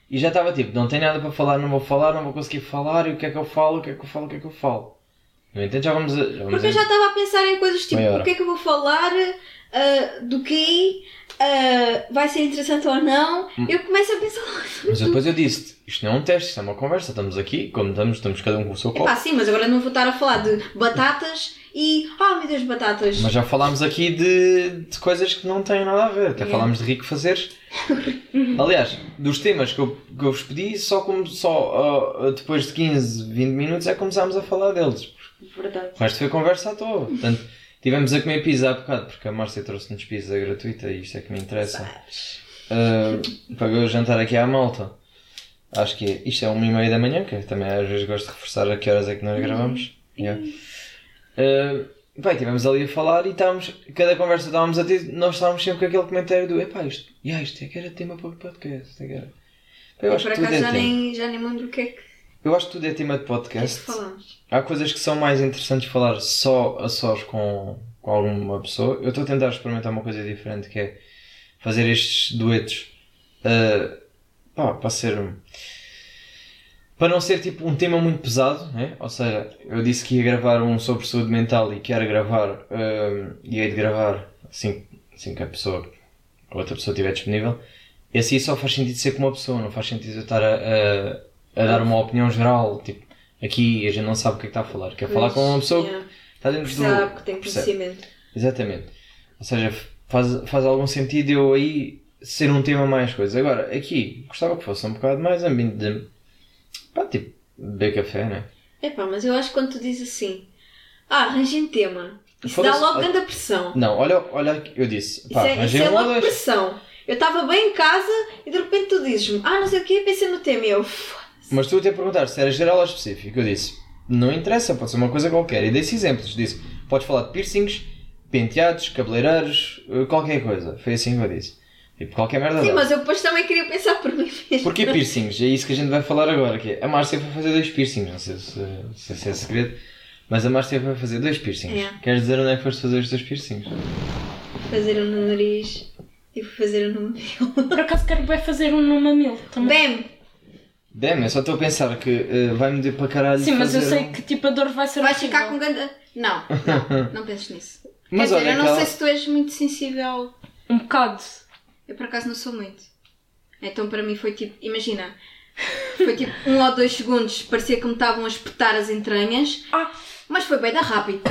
E já estava tipo, não tenho nada para falar, não vou falar, não vou conseguir falar, e o que é que eu falo, o que é que eu falo, o que é que eu falo. No entanto, já vamos a. Já vamos Porque eu já estava a pensar em coisas tipo, o que é que eu vou falar, ah, do quê, ah, vai ser interessante ou não. Hum. Eu começo a pensar Mas depois eu disse isto não é um teste, isto é uma conversa, estamos aqui, como estamos, estamos cada um com o seu copo. Epá, sim, mas agora não vou estar a falar de batatas e. Ah, meu Deus, batatas. Mas já falámos aqui de, de coisas que não têm nada a ver, até Yeah. falámos de rico fazeres. Aliás, dos temas que eu, que eu vos pedi, só, como, só ah, depois de 15, 20 minutos é que começámos a falar deles. Verdade. O resto foi conversa à toa. Portanto, tivemos a comer pizza há bocado, porque a Márcia trouxe-nos pizza gratuita e isto é que me interessa. Uh, pagou o jantar aqui à malta. Acho que é- isto é uma e meia da manhã, que também às vezes gosto de reforçar a que horas é que nós gravamos. Yeah. Uh, bem, estivemos ali a falar e estávamos, cada conversa que estávamos a ter, nós estávamos sempre com aquele comentário do epá, isto, yeah, isto é que era tema para o podcast. É que era. Eu Eu, acho, por que tudo acaso é já nem, já nem lembro o que é que, eu acho que tudo é tema de o que, é que podcast. Há coisas que são mais interessantes falar só a sós com, com alguma pessoa. Eu estou a tentar experimentar uma coisa diferente que é fazer estes duetos ah, pá, para ser para não ser tipo um tema muito pesado, né? ou seja, eu disse que ia gravar um sobre saúde mental e quero gravar ah, e hei de gravar assim, assim que a pessoa a outra pessoa estiver disponível, esse aí só faz sentido ser com uma pessoa, não faz sentido eu estar a, a, a dar uma opinião geral, tipo, aqui a gente não sabe o que é que está a falar, quer falar com uma pessoa Yeah. que está dentro do... Sabe que tem conhecimento. Exatamente. Ou seja, faz, faz algum sentido eu aí ser um tema mais coisa. Agora, aqui, gostava que fosse um bocado mais ambiente de. Pá, tipo, beber café, né? Epá, mas eu acho que quando tu dizes assim, ah, arranjem tema, isso dá logo grande pressão. Não, olha, olha, eu disse, Isso pá, é, isso é um ou logo pressão. Eu estava bem em casa e de repente tu dizes-me, ah, não sei o quê, pensei no tema e eu, Mas tu até perguntar se era geral ou específico. Eu disse, não interessa, pode ser uma coisa qualquer. E dei-se exemplos. Disse, podes falar de piercings, penteados, cabeleireiros, eh, qualquer coisa. Foi assim que eu disse. Tipo, qualquer merda sim, dá. mas eu depois também queria pensar por mim mesmo. Porquê piercings? É isso que a gente vai falar agora. Que é, a Márcia foi fazer dois piercings. Não sei se, se, se é segredo. Mas a Márcia vai fazer dois piercings. É. Queres dizer onde é que foste fazer os teus piercings? Fazer um no nariz e fazer um no mamilo. Por acaso quero bem fazer um no mamilo também. Bem, Bem, eu só estou a pensar que eh, vai-me dar para caralho Sim, mas eu sei um- que tipo a dor vai ser vais ficar com ganda... Não, não, não penses nisso. Mas Quer olha, dizer, eu não aquela- sei se tu és muito sensível Um bocado. Eu por acaso não sou muito. Então para mim foi tipo, imagina, foi tipo um ou dois segundos, parecia que me estavam a espetar as entranhas, Ah, mas foi bem da rápido.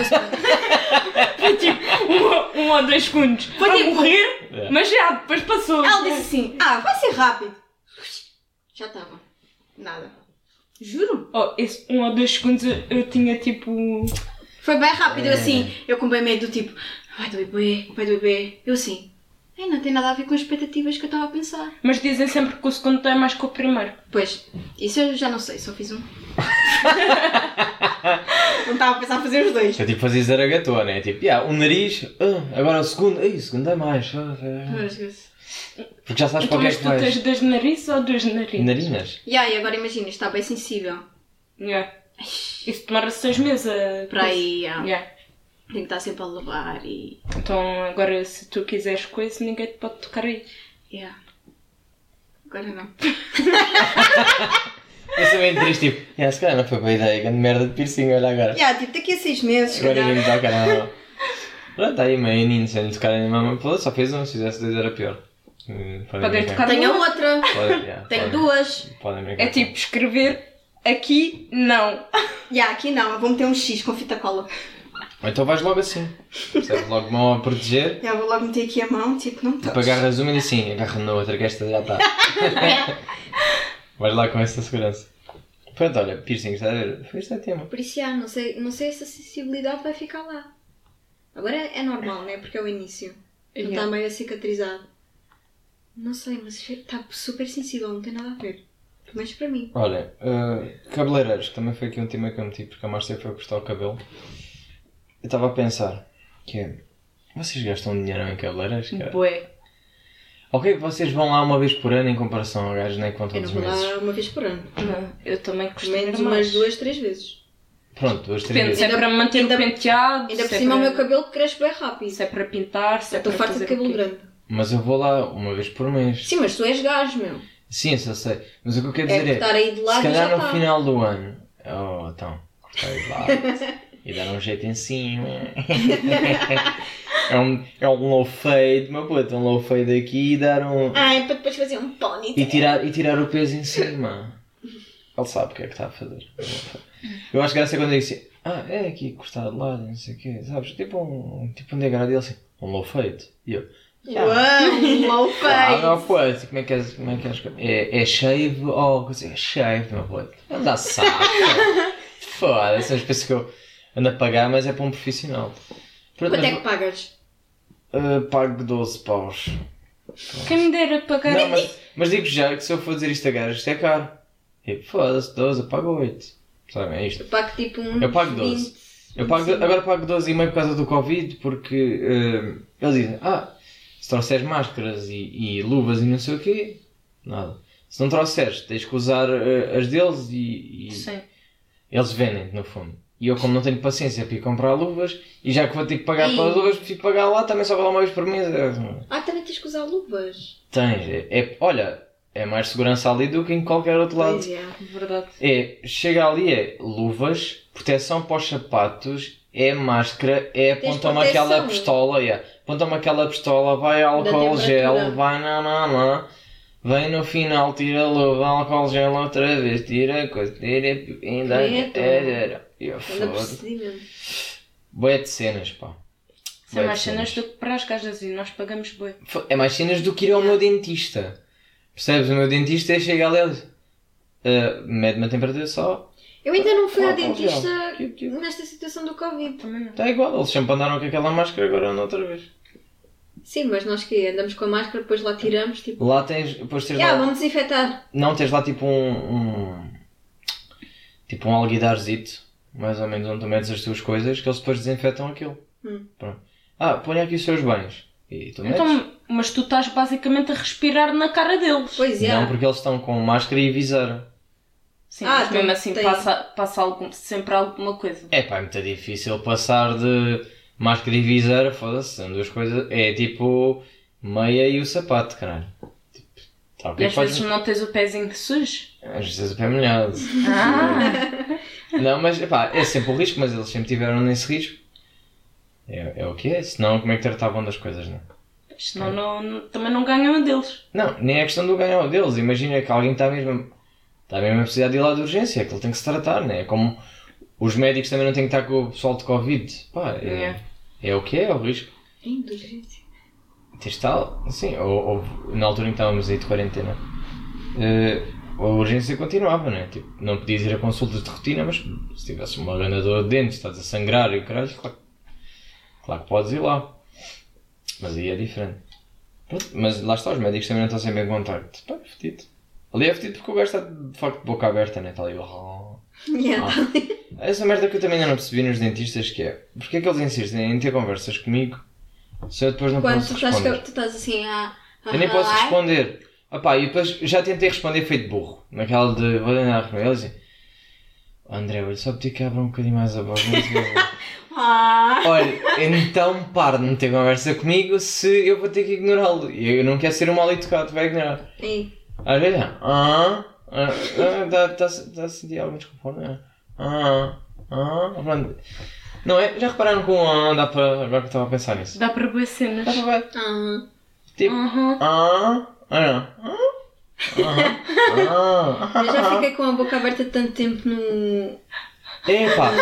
Foi tipo um, um ou dois segundos. Foi a tipo- morrer, É. mas já, depois passou. Ela disse assim, ah, vai ser rápido. Já estava. Nada. Juro. Oh, esse um ou dois segundos eu, eu tinha tipo. Foi bem rápido, eu É. assim, eu com bem medo do tipo, vai doer bebê, vai doer bebê. Eu assim, "Ei, não tem nada a ver com as expectativas que eu estava a pensar. Mas dizem sempre que o segundo é mais que o primeiro. Pois, isso eu já não sei, só fiz um. não estava a pensar em fazer os dois. É tipo fazer zaragatua, né? Tipo, yeah, um nariz, ah, agora o segundo, ei, o segundo é mais. ah, ah. Porque já sabes Então, para o que é mas que tu vais. tens dois narizes ou dois narinas? Narinas? E aí, agora imagina, está bem sensível. Yeah. Isso demora seis meses a... Para aí, ah, Yeah. Tem que estar sempre a lavar e. Então agora se tu quiseres coisa, ninguém te pode tocar aí. Yeah. Agora não. Eu sou bem triste, tipo, yeah, se calhar não foi boa ideia, grande merda de piercing, olha agora. Yeah, tipo, daqui a seis meses, se Agora ninguém me toca, não. Pronto, está aí meio menino, sem lhe tocar em mama, pô, só fez um, se fizesse dois era pior. Hum, Podem tocar Tenho outra, Podem, yeah, tenho podem- duas. Podem brincar. É tipo escrever aqui, não. Yeah, aqui não, eu vou meter um X com fita cola. Ou então vais logo assim. Percebes? Logo mão a proteger, Já vou logo meter aqui a mão, tipo, não tipo toques. agarras uma e assim, agarra na outra, que esta já está. Vais lá com essa segurança. Pronto, olha, piercing, está a ver? Foi este é tema. Por isso, já, não sei, não sei se a sensibilidade vai ficar lá. Agora é, é normal, né? Porque é o início. Não está meio a cicatrizado. Não sei, mas está super sensível, não tem nada a ver. Pelo menos para mim. Olha, uh, cabeleireiros, também foi aqui um tema que eu meti, porque a Márcia foi cortar o cabelo. Eu estava a pensar, que é, vocês gastam dinheiro em cabeleireiros, cara? Bué. Ok, vocês vão lá uma vez por ano em comparação a gajos nem que vão Eu não todos vou os meses. lá uma vez por ano. Não, eu também Pelo costumo menos ir umas mais. duas, três vezes. Pronto, duas, três Depende se vezes. é Ainda- para manter ainda- o penteado, Ainda por se é cima o para- meu cabelo cresce bem rápido. Se é para pintar, se é Estou para farta de fazer o cabelo quê. grande. Mas eu vou lá uma vez por mês. Sim, mas tu és gajo, meu. Sim, isso eu sei. Mas o que eu quero É dizer é, cortar aí de lado se e calhar já no tá. final do ano, oh, então, cortar de lado e dar um jeito em cima. é, um, é um low fade, meu puto, um low fade aqui e dar um. Ai, para depois fazer um pony. E tirar, e tirar o peso em cima. Ele sabe o que é que está a fazer. Eu acho que graça é quando eu disse ah, é aqui cortar de lado, não sei o quê, sabes? Tipo um, tipo um degradê assim, um low fade. E eu, Uau, um low ah, meu face. puto, como é que é, como é que és? É, é shave ou coisa? É shave, meu puto. Não dá saco. Foda-se, mas penso que eu ando a pagar, mas é para um profissional. Pronto, Quanto é que pagas? uh, pago 12 paus. Quem me dera pagar. Não, mas, mas digo já que se eu for dizer isto a gajos, isto é caro. Tipo, foda-se, 12, eu pago 8. Sabem, é isto. Eu pago tipo um. Eu pago 12. Eu pago, agora pago 12,5 por causa do Covid, porque eh, eles dizem, ah, se trouxeres máscaras e, e luvas e não sei o quê, nada. Se não trouxeres, tens que usar eh, as deles e, e Sim. eles vendem no fundo. E eu, como não tenho paciência para ir comprar luvas, e já que vou ter que pagar Ei. pelas luvas, prefiro pagar lá, também só vou lá uma vez por mês. É, Ah, também tens que usar luvas. Tens, é, é- olha, é mais segurança ali do que em qualquer outro lado. Pois é. Verdade. É, chega ali, é luvas, proteção para os sapatos, é máscara, é proteção. aquela pistola, é, apontam-me aquela pistola, vai álcool gel, vai não, não, não. Vem no final, tira a luva, álcool gel outra vez, tira a coisa, tira ainda. É, eu foda. Bué de cenas, pá. Isso é Bué mais cenas do que para as gajas e nós pagamos. Fo- É mais cenas do que ir ao meu dentista. Percebes? O meu dentista chega ali e "Ah, mede-me a temperatura só. Eu ainda não fui ao Álcool gel. dentista Tipo, tipo. nesta situação do Covid. Também não. Está igual, eles sempre andaram com aquela máscara, agora andam outra vez. Sim, mas nós que andamos com a máscara, depois lá tiramos, tipo. Lá tens, depois tens Ah, lá, vamos desinfetar. não tens lá tipo um, um tipo um alguidarzito, mais ou menos onde tu metes as tuas coisas, que eles depois desinfetam aquilo. Hum. Pronto. Ah, ponha aqui os seus bens. E tu metes. Então, mas tu estás basicamente a respirar na cara deles. Pois é. Não, porque eles estão com máscara e viseira. Sim, Ah, mas então mesmo assim tem- passa, passa algum, sempre alguma coisa. É pá, é muito difícil passar de máscara e viseira, foda-se, são duas coisas. É tipo meia e o sapato, caralho. Tipo, tá, E ok, às vezes não tens o pezinho sujo. Às vezes o pé molhado. Ah, Não, mas epá, é sempre o risco, mas eles sempre tiveram nesse risco. É, é o que é, senão como é que tratavam das coisas, não? senão não, não- também não ganham a deles. Não, nem é questão do ganhar o deles. Imagina que alguém está mesmo, está mesmo a precisar de ir lá de urgência, que ele tem que se tratar, né? É como os médicos também não têm que estar com o pessoal de Covid. Pá, é, é o que é, é o risco. Indulgência. Tens tal, sim, ou, ou na altura em que estávamos aí de quarentena, eh, a urgência continuava, né? Tipo, não podias ir a consultas de rotina, mas se tivesse uma grande dor de dentes, estás a sangrar e o caralho, claro, claro que podes ir lá. Mas aí é diferente. Mas lá está, os médicos também não estão sempre em contacto. Pá, é fedido. Ali é fedido porque o gajo está de facto de boca aberta, né? Está ali. "Oh". Yeah. Essa merda que eu também ainda não percebi nos dentistas que é. Porque é que eles insistem em ter conversas comigo se eu depois não Quando posso tu estás, responder? tu estás assim a. Eu nem posso responder. Opá, e depois já tentei responder feito burro. Naquela de. Vou andar com eles e. "Oh, André, olha, só pedir que abra um bocadinho mais a voz. não te vou." Ah! olha, então para de meter conversa comigo se eu vou ter que ignorá-lo. E eu não quero ser um mal educado, vai ignorar. Ei, Às vezes, ah, está tá, tá a sentir algum desconforto? Ah, ah, ah, pronto. Não é? Já repararam um ah dá para. Agora que estava a pensar nisso. Dá para boas cenas. Dá para ver. ah, Tipo, Uhum. ah, ah, não. Ah, ah, ah, eu já fiquei com a boca aberta tanto tempo no. Epá.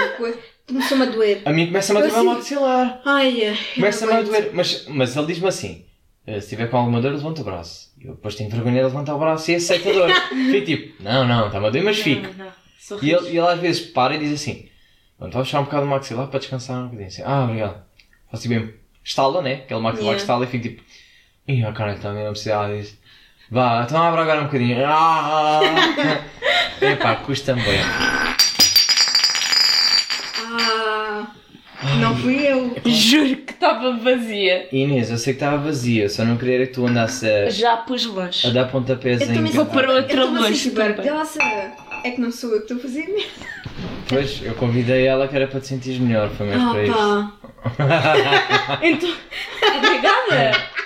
Começou-me a doer. a mim começa-me a doer o assim- maxilar. Ai, ai. Começa-me a doer. Mas, mas ele diz-me assim: eh, se tiver com alguma dor, levanta o braço. Eu depois tenho vergonha de levantar o braço e aceito a dor. Fico tipo, não, não, está-me a doer, mas fico. Não, não. E ele, e ele às vezes para e diz assim: vou fechar um bocado o maxilar para descansar um bocadinho. Assim, ah, obrigado. Faço tipo mesmo, estala, né? Aquele maxilar Yeah. que estala e fico tipo, ih, oh, caralho, também não precisava disso. Vá, então abre agora um bocadinho. Ah! Epá, custa-me bem. Ah, não fui eu. Juro que estava vazia. Inês, eu sei que estava vazia, só não queria que tu andasses a, Já pus longe. a dar pontapés Eu em. também Vou para Eu outra estou-me a longe sentir também. barulhosa. É que não sou eu que estou a fazer mesmo. Pois, eu convidei ela que era para te sentires melhor, foi mais para isso. Ah, pá. Então, obrigada.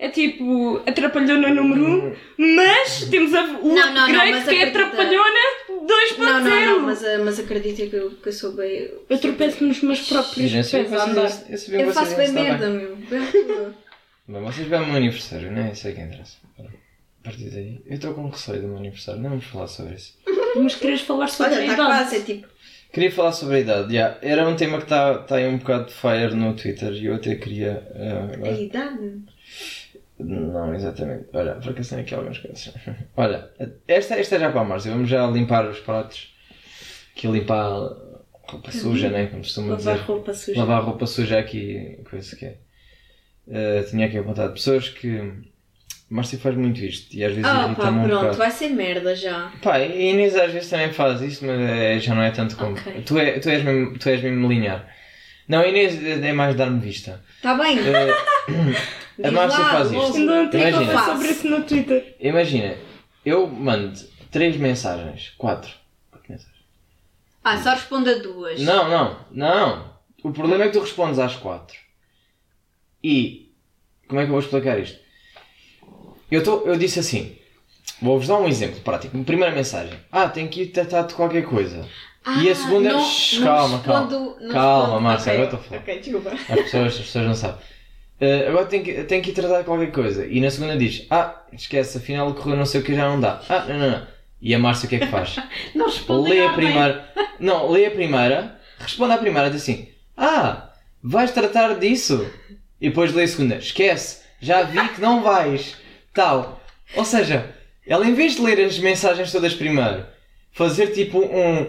É tipo, atrapalhona número 1, um, mas temos a, o Não, não, não, upgrade mas que é acredita. atrapalhona 2.0. Não, não, não, mas, ah, mas acredita que eu, que eu sou bem. Eu tropeço nos meus próprios pés a andar. vocês, eu Eu faço bem merda, meu. Bem- vocês vão ao meu aniversário, não é? Isso é que interessa. A partir daí, eu estou com receio do meu aniversário, não vamos falar sobre isso. Mas queres falar sobre Olha, a está idade? quase, é tipo. Queria falar sobre a idade, já. Era um tema que está tá aí um bocado de fire no Twitter e eu até queria. eh, A idade? Não, exatamente. Olha, tenho aqui algumas coisas. Olha, esta, esta é já para a Márcia, vamos já limpar os pratos. Aqui limpar roupa suja, né? Como costuma Lavar dizer. roupa suja. Lavar roupa suja aqui, coisa que é. Eh, tinha aqui apontado pessoas que. Márcia faz muito isto e às vezes Ah, pá, irrita-me um pronto, vai ser merda já. Pá, a Inês às vezes também faz isso, mas é- já não é tanto como. Ok. Tu, é, tu, és mesmo, tu és mesmo linear. Não, a Inês é é mais dar-me vista. Está Tá bem? Eh, a Diz Márcia faz isto. Ainda Imagina. falar sobre isso no Twitter. Imagina, eu mando três mensagens, quatro. Quatro mensagens. Ah, só responda duas. Não, não, não. O problema é que tu respondes às quatro. E como é que eu vou explicar isto? Eu, tô, eu disse assim. Vou-vos dar um exemplo prático. Primeira mensagem. Ah, tenho que ir tratar de qualquer coisa. e a Ah, segunda. não- Shhh, não calma, respondo- calma. não Calma. Márcia, Ok, agora estou a falar. Ok, desculpa. As pessoas, as pessoas não sabem. "Ah, agora tenho que, tenho que ir tratar de qualquer coisa. E na segunda diz, ah, esquece, afinal correu não sei o que já não dá. Ah, não, não, não. E a Márcia o que é que faz? Não respondem lê a primeira. Não, lê a primeira, responde à primeira, diz assim: Ah, vais tratar disso? E depois lê a segunda: Esquece, já vi que não vais. Tal. Ou seja, ela em vez de ler as mensagens todas primeiro, fazer tipo um.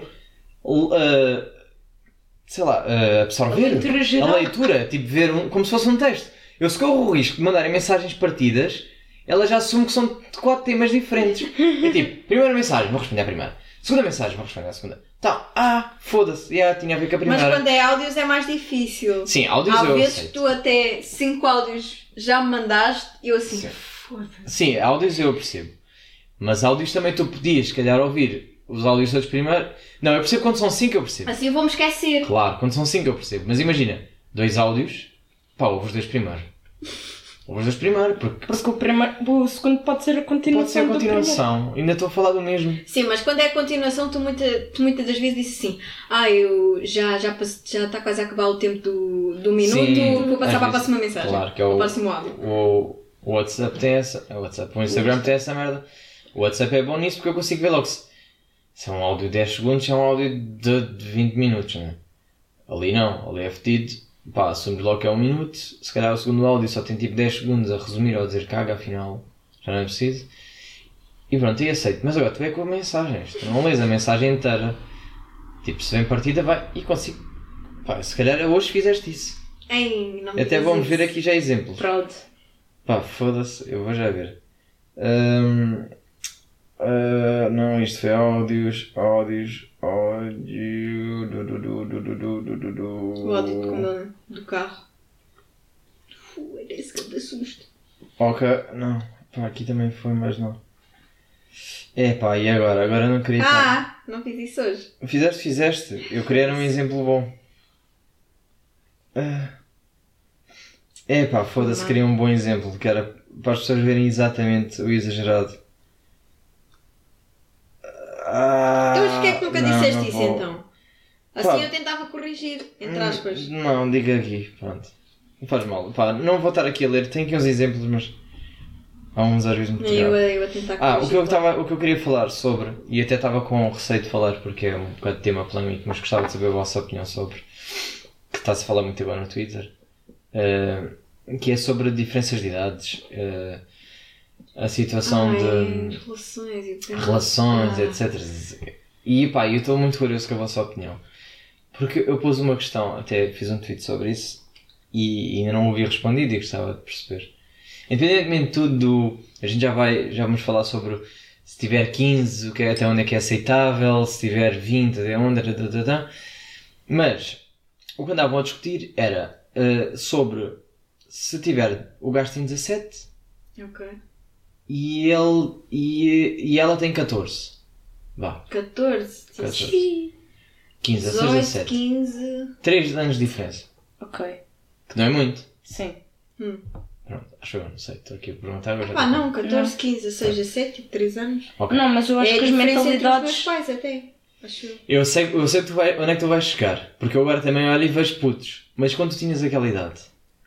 uh, sei lá, uh, absorver A leitura geral. a leitura, tipo ver um, como se fosse um texto. Eu se corro o risco de mandarem mensagens partidas, ela já assume que são de quatro temas diferentes. É tipo, primeira mensagem, vou responder à primeira. Segunda mensagem, vou responder à segunda. Então, ah, foda-se, já tinha a ver com a Mas primeira. quando é áudios é mais difícil. Sim, áudios Há eu vezes aceito. tu até 5 áudios já me mandaste e eu assim, Sim. foda-se. Sim, áudios eu percebo. Mas áudios também tu podias, se calhar, ouvir os áudios todos primeiro. Não, eu percebo quando são 5 eu percebo. Assim eu vou-me esquecer. Claro, quando são 5 eu percebo. Mas imagina, dois áudios, pá, ouve os dois primeiro. Os dois primeiro, porque Porque o, primeiro, o segundo pode ser a continuação. pode ser a continuação. Ainda estou a falar do mesmo. Sim, mas quando é a continuação, tu, muita, tu muitas das vezes dizes assim: Ah, eu já já passe- já está quase a acabar o tempo do, do minuto, Sim, vou passar para a próxima mensagem. Claro, que é o- o próximo áudio. O, o WhatsApp tem essa. O WhatsApp, o Instagram tem essa merda. O WhatsApp é bom nisso porque eu consigo ver logo se, se é um áudio de 10 segundos, se é um áudio de, de 20 minutos, né? Ali não, ali é fedido. Pá, assumes logo que é um minuto. Se calhar o segundo áudio só tem tipo 10 segundos a resumir ou a dizer caga, afinal já não é preciso. E pronto, e aceito. Mas agora tu é com mensagens. Tu não lês a mensagem inteira. Tipo, se vem partida, vai e consigo. Pá, se calhar hoje fizeste isso. Ei, Até vamos isso. ver aqui já exemplos. Proud. Pá, foda-se, eu vou já ver. Ahm, ah, não, isto foi áudios, áudios, áudio rádio. Du, du, du, O áudio de Condona, né? do carro. Fu, esse é que eu te susto. Ok, não. Pá, aqui também foi, mas não. É pá, e agora? Agora não queria. Ah, não fiz isso hoje. Fizeste, fizeste. Eu queria era um exemplo bom. Ah. É pá, foda-se, queria um bom exemplo, que era para as pessoas verem exatamente o exagerado. Ah, então, mas porquê é que nunca não, disseste não isso vou. então? Assim Pá. eu tentava corrigir, entre aspas. Hum, Não, diga aqui, pronto. Não faz mal. Pá, não vou estar aqui a ler, tenho aqui uns exemplos, mas há uns às vezes muito Eu, eu a tentar corrigir. Ah, o que, eu tava, o que eu queria falar sobre, e até estava com receio de falar porque é um bocado de tema polémico, mas gostava de saber a vossa opinião sobre, que está-se a falar muito agora no Twitter, eh, que é sobre diferenças de idades, eh, a situação Ai, de relações relações, Ah. etc. E pá, eu estou muito curioso com a vossa opinião. Porque eu pus uma questão, até fiz um tweet sobre isso e ainda não ouvi respondido e gostava de perceber. Independentemente de tudo, do- a gente já vai, já vamos falar sobre se tiver 15, o que é, até onde é que é aceitável, se tiver 20, até onde, tá, tá, tá. mas o que andavam a discutir era eh, sobre se tiver o gajo tem 17 Ok. E ele e, e ela tem 14. Vá, 14, 14. 15, 16, 18, 17. 15. 3 anos de diferença. Ok. Que não é muito. Sim. Pronto, acho eu, não sei. Estou aqui a perguntar agora. estou- não, 14, 15, 16, 17, tipo 3 anos. Ok. Não, mas eu acho é que as entre os meus mentalidades. pais até. Acho eu. Eu sei, eu sei que tu vai, onde é que tu vais chegar. Porque eu agora também olho e vejo putos. Mas quando tu tinhas aquela idade,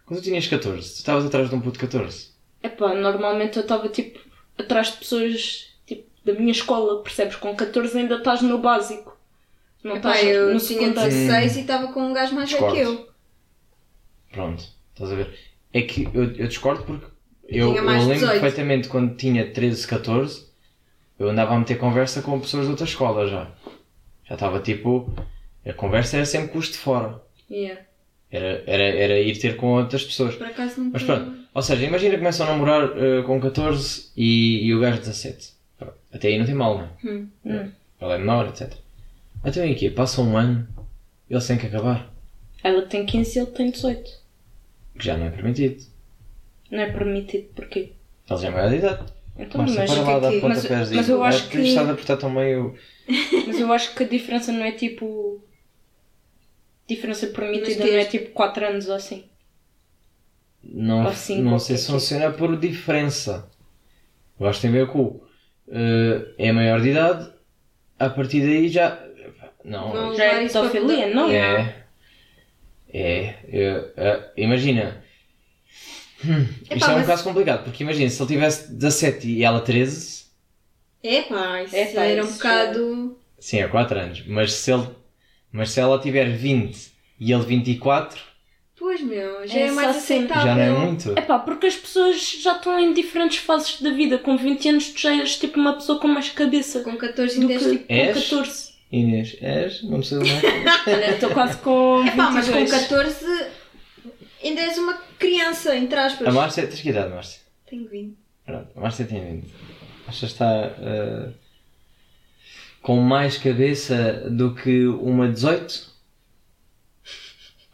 quando tu tinhas 14, tu estavas atrás de um puto de 14. Epá, normalmente eu estava tipo atrás de pessoas tipo da minha escola, percebes? Com 14 ainda estás no básico. Não Epá, estás eu no tinha secundário. 16 e estava com um gajo mais velho que eu. Pronto, estás a ver? É que eu, eu discordo porque eu, eu lembro 18. perfeitamente quando tinha 13, 14, eu andava a meter conversa com pessoas de outra escola já. Já estava tipo. A conversa era sempre custo de fora. Yeah. Era, era, era ir ter com outras pessoas. Por acaso nunca. Mas pronto, ou seja, imagina que começam a namorar eh, com 14 e, e o gajo 17. Pronto, Até aí não tem mal, não é? Hum. Hum. Ele é menor, etc. Até aí aqui, passa um ano e eles têm que acabar. Ela tem 15 e ele tem 18. Que já não é permitido. Não é permitido porquê? Ele já é maior de idade. Então, Márcia, mas, para lá dar que- mas- mas eu acho que... que- Estás a tão meio... mas eu acho que a diferença não é tipo. Diferença permitida não é tipo 4 anos ou assim. Não, Ou cinco, não sei se é é. funciona por diferença. Eu acho que tem a ver com... o, eh, é maior de idade, a partir daí já... Não, Não Já é isso para pedofilia, não? É. É. eu- eh, imagina. Isto Epá, é um mas- caso complicado, porque imagina, se ele tivesse 17 e ela 13, Epá, isso Epá, era um isso bocado. sim, é 4 anos. Mas se, ele, mas se ela tiver 20 e ele 24, Pois meu, já É é, mais só assim. aceitável. já não é muito. É pá, porque as pessoas já estão em diferentes fases da vida. Com 20 anos tu já és tipo uma pessoa com mais cabeça Com 14 do ainda que és tipo. com És? 14. Inês, és uma pessoa mais. Olha, estou quase com 22. Epá, mas com 14 ainda és uma criança, entre aspas. A Márcia, tens que idade, Márcia? Tenho 20. Pronto, a Márcia tem 20. Achas que está eh, com mais cabeça do que uma 18?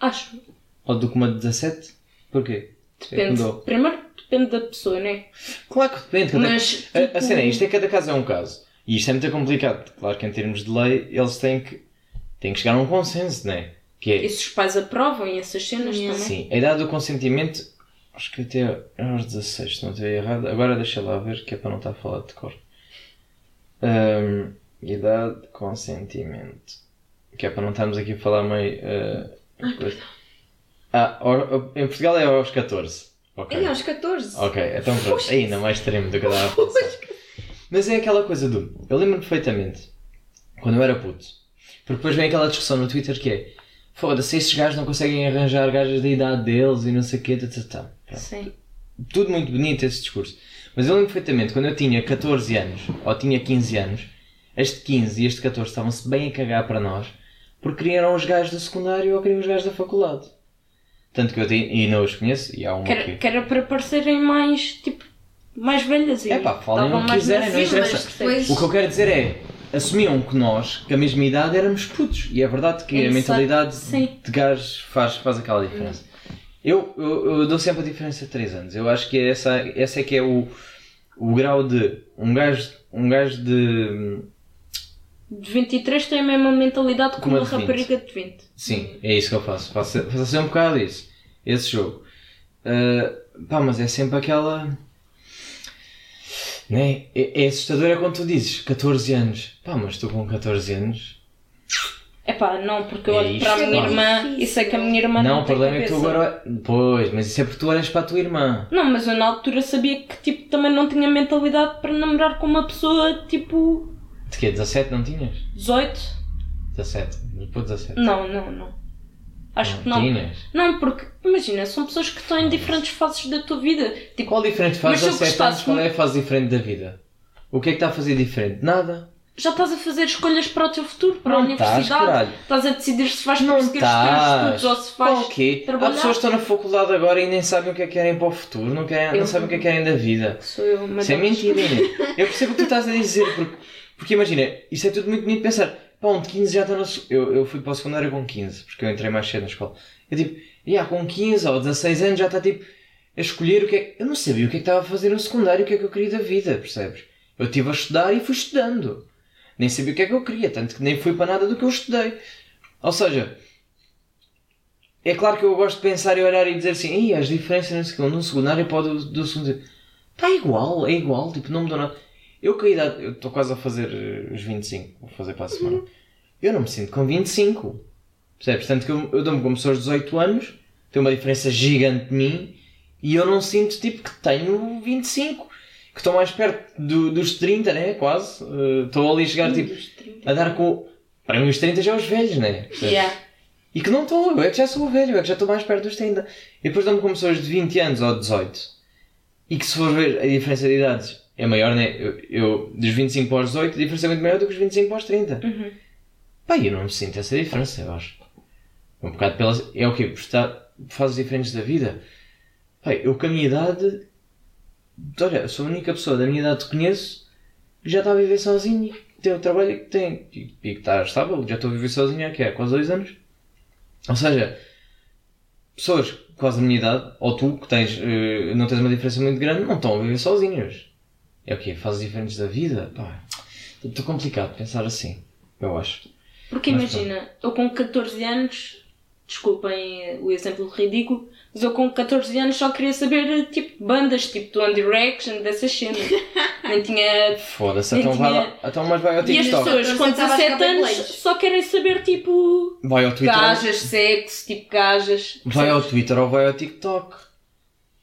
Acho. Ou do que uma 17? Porquê? É Depende. mudou? Primeiro depende da pessoa, né? Claro que depende. cada- Mas, A, a tipo- cena é, isto é cada caso é um caso. E isto é muito complicado. Claro que em termos de lei eles têm que, têm que chegar a um consenso, não é? Que é, E se os pais aprovam essas cenas também. sim, a idade do consentimento, acho que até aos 16, se não estiver errado. Agora deixa lá ver, que é para não estar a falar de cor. Ahm, idade de consentimento. Que é para não estarmos aqui a falar meio. ah, coisa. Ah, em Portugal é aos 14. Ok. E aos 14. Ok, então pronto. Ainda mais extremo do que eu estava a pensar. Mas é aquela coisa do. Eu lembro-me perfeitamente quando eu era puto. Porque depois vem aquela discussão no Twitter que é foda-se, estes gajos não conseguem arranjar gajas da idade deles e não sei o quê, tá. Sim. Tudo muito bonito esse discurso. Mas eu lembro perfeitamente quando eu tinha 14 anos ou tinha 15 anos, este 15 e este 14 estavam-se bem a cagar para nós porque queriam os gajos do secundário ou queriam os gajos da faculdade. Tanto que eu tenho, e não os conheço, e há uma Que que. era, que era para parecerem mais, tipo, mais velhas e É pá, falem o que quiserem, não interessa. percebes? O que eu quero dizer é, assumiam que nós, que a mesma idade, éramos putos. E é verdade que a mentalidade sim. de gajos faz, faz aquela diferença. Eu, eu, eu dou sempre a diferença de 3 anos. Eu acho que essa, essa é que é o, o grau de um gajo, um gajo de. De 23 tem a mesma mentalidade que uma de 20. rapariga de 20. Sim, é isso que eu faço. Faço, faço assim um bocado isso. Esse jogo. Ah, pá, mas é sempre aquela. Né? É, é assustador é quando tu dizes 14 anos. Pá, mas tu com 14 anos. É pá, não, porque eu É olho para a minha irmã e sei que a minha irmã não, Não, o problema é que tu agora. Pois, mas isso é porque tu olhas para a tua irmã. Não, mas eu na altura sabia que tipo, também não tinha mentalidade para namorar com uma pessoa tipo De quê? 17 não tinhas? 18. 17. Depois 17. Não, não, não. Acho que não. Tinhas? Não, porque imagina, são pessoas que estão em diferentes fases da tua vida. Tipo, Qual diferente faz Mas se eu 17 anos? Qual é a fase diferente da vida? O que é que está a fazer diferente? Nada. já estás a fazer escolhas para o teu futuro, para a Não estás, universidade. caralho. Estás a decidir se vais Não prosseguir os teus estás. estudos ou se vais O quê? Há trabalhar. pessoas que estão na faculdade agora e nem sabem o que é que querem para o futuro, não, querem, não sabem o que é que querem da vida. Sou eu, mas Isso é mentira. Eu percebo o que tu estás a dizer, porque, porque imagina, isso é tudo muito bonito pensar. Pá, um de 15 já está no. Eu, eu fui para o secundário com 15, porque eu entrei mais cedo na escola. Eu tipo, yeah, com 15 ou 16 anos já está tipo a escolher o que é. Eu não sabia o que é que estava a fazer no secundário, o que é que eu queria da vida, percebes? Eu estive a estudar e fui estudando. Nem sabia o que é que eu queria, tanto que nem fui para nada do que eu estudei. Ou seja, é claro que eu gosto de pensar e olhar e dizer assim, Ih, as diferenças no secundário, no secundário o do, do secundário. Está igual, é igual, tipo, não mudou nada. Eu com a idade, eu estou quase a fazer eh, os 25, vou fazer para a semana. Eu não me sinto com 25. Percebes? Tanto que eu, eu dou-me como pessoas de 18 anos, tem uma diferença gigante de mim, e eu não sinto tipo que tenho 25. Que estou mais perto do- dos 30, né? Quase. Eh, Estou ali a chegar tipo, a dar com. Para mim os 30 já é os velhos, né? Yeah. E que não estou, eu é que já sou velho, eu é que já estou mais perto dos 30. E depois dou-me com pessoas de 20 anos ou 18. E que se for ver a diferença de idades é maior, né? Eu, eu dos 25 para os 18, a diferença é muito maior do que os 25 para os 30. Uhum. Pá, eu não me sinto essa diferença, eu acho. Um bocado pelas. É o quê? Por estar fases diferentes da vida. Pá, eu com a minha idade. Olha, sou a única pessoa da minha idade que conheço que já está a viver sozinho e que tem o trabalho que tem e, e que está estável. Já estou a viver sozinho há, quê? há quase dois anos. Ou seja, pessoas quase da minha idade, ou tu que tens, eh, não tens uma diferença muito grande, não estão a viver sozinhos. É o quê? Fases diferentes da vida? Pá, estou complicado pensar assim, eu acho. Porque Mas imagina, eu com 14 anos, desculpem o exemplo ridículo, mas eu com 14 anos só queria saber tipo bandas, tipo do One Direction, dessas cenas. Nem tinha. Foda-se, então vai tinha- lá. Então, mas vai ao E as TikTok. pessoas com Estava a 17 jogar anos só querem saber tipo Vai ao Twitter. gajas, sexo, tipo gajas. Vai ao? Twitter ou vai ao TikTok.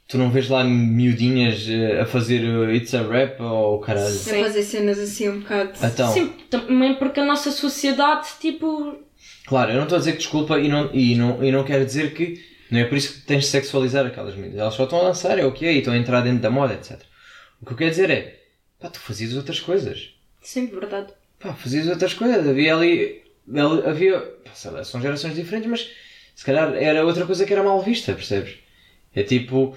Tu não vês lá miudinhas eh, a fazer eh, It's a Rap ou caralho. Sim. A fazer cenas assim um bocado. Então, Sim, também porque a nossa sociedade, tipo. claro, eu não estou a dizer que desculpa e não, e, não, e não quero dizer que não é por isso que tens de sexualizar aquelas miúdas. Elas só estão a lançar, é o que é, e estão a entrar dentro da moda, etc. O que eu quero dizer é, pá, tu fazias outras coisas. Sim, verdade. Pá, fazias outras coisas. Havia ali. ali- Havia. pá, sei lá, são gerações diferentes, mas se calhar era outra coisa que era mal vista, percebes? É tipo.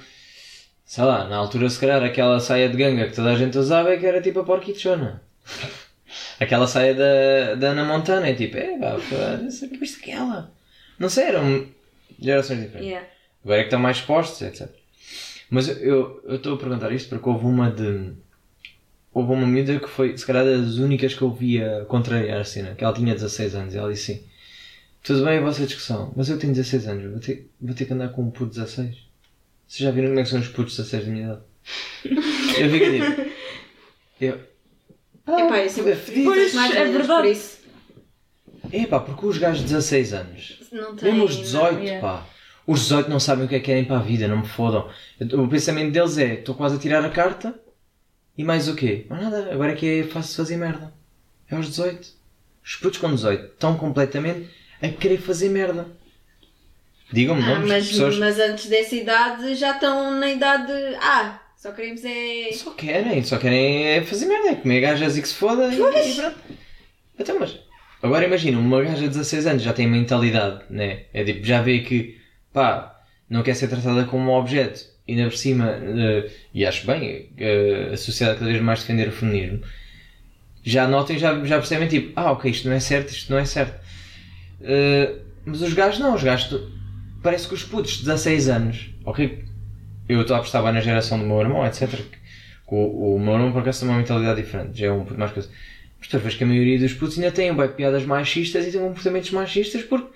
Sei lá, na altura, se calhar, aquela saia de ganga que toda a gente usava é que era tipo a porquichona. Aquela saia da, da Ana Montana é tipo, é pá, que viste aquela? Não sei, eram gerações diferentes. Yeah. Agora é que estão mais expostos, etc. Mas eu estou a perguntar isto porque houve uma de. Houve uma miúda que foi, se calhar, das únicas que eu via contrariar a cena, que ela tinha 16 anos, e ela disse assim: Tudo bem a vossa discussão, mas eu tenho 16 anos, vou ter, vou ter que andar com um de 16. Vocês já viram como é que são os putos de 16 da minha idade? eu fico tipo. Eu. Epá, eu sempre fodido. Pois, mais é verdade. por isso. Epá, porque os gajos de 16 anos Não tem. Mesmo os 18, não. yeah. pá. Os 18 não sabem o que é que querem para a vida, não me fodam. O pensamento deles é: estou quase a tirar a carta e mais o quê? Mas nada, agora é que é fácil fazer merda. É aos 18. Os putos com 18 estão completamente a querer fazer merda. Digam-me Ah, nomes mas, pessoas mas antes dessa idade já estão na idade. Ah, só queremos é. só querem, só querem é fazer merda, é comer gajas e que se foda e, e pronto. Então, mas agora imagina, uma gaja de 16 anos já tem mentalidade, né? É tipo, já vê que pá, não quer ser tratada como um objeto e ainda por cima, eh, e acho bem, eh, a sociedade cada vez mais defender o feminismo, já notam e já, já percebem tipo, ah ok, isto não é certo, isto não é certo. Eh, mas os gajos não, os gajos parece que os putos de 16 anos, ok, eu estou a apostar bem na geração do meu irmão, etc. O, o meu irmão por acaso tem uma mentalidade diferente, já é um pouco mais coisa. Mas tu vês que a maioria dos putos ainda têm bem, piadas machistas e têm comportamentos machistas porque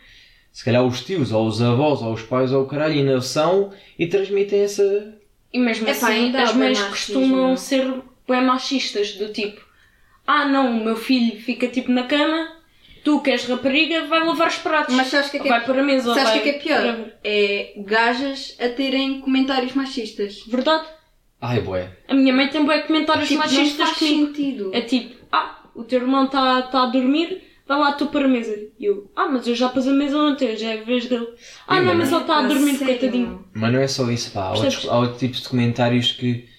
se calhar os tios, ou os avós, ou os pais, ou o caralho ainda são e transmitem essa. E mesmo Epá, assim, há as mães costumam ser bem machistas, do tipo: Ah, não, o meu filho fica tipo na cama, tu que és rapariga, vai lavar os pratos. Mas sabes que é que é- vai para a mesa. Sabes vai que é que é pior? para- É gajas a terem comentários machistas. Verdade. Ai, boé. A minha mãe tem bem comentários Tipo, não machistas faz comigo. sentido. É tipo: Ah, o teu irmão está tá a dormir, vai lá tu para a mesa. E eu: Ah, mas eu já pus a mesa ontem, já é a vez dele. Ah, Ih, não, mas não- ele está a Ah, dormir, coitadinho. Mas não é só isso, pá. Há outros, há outros tipos de comentários que.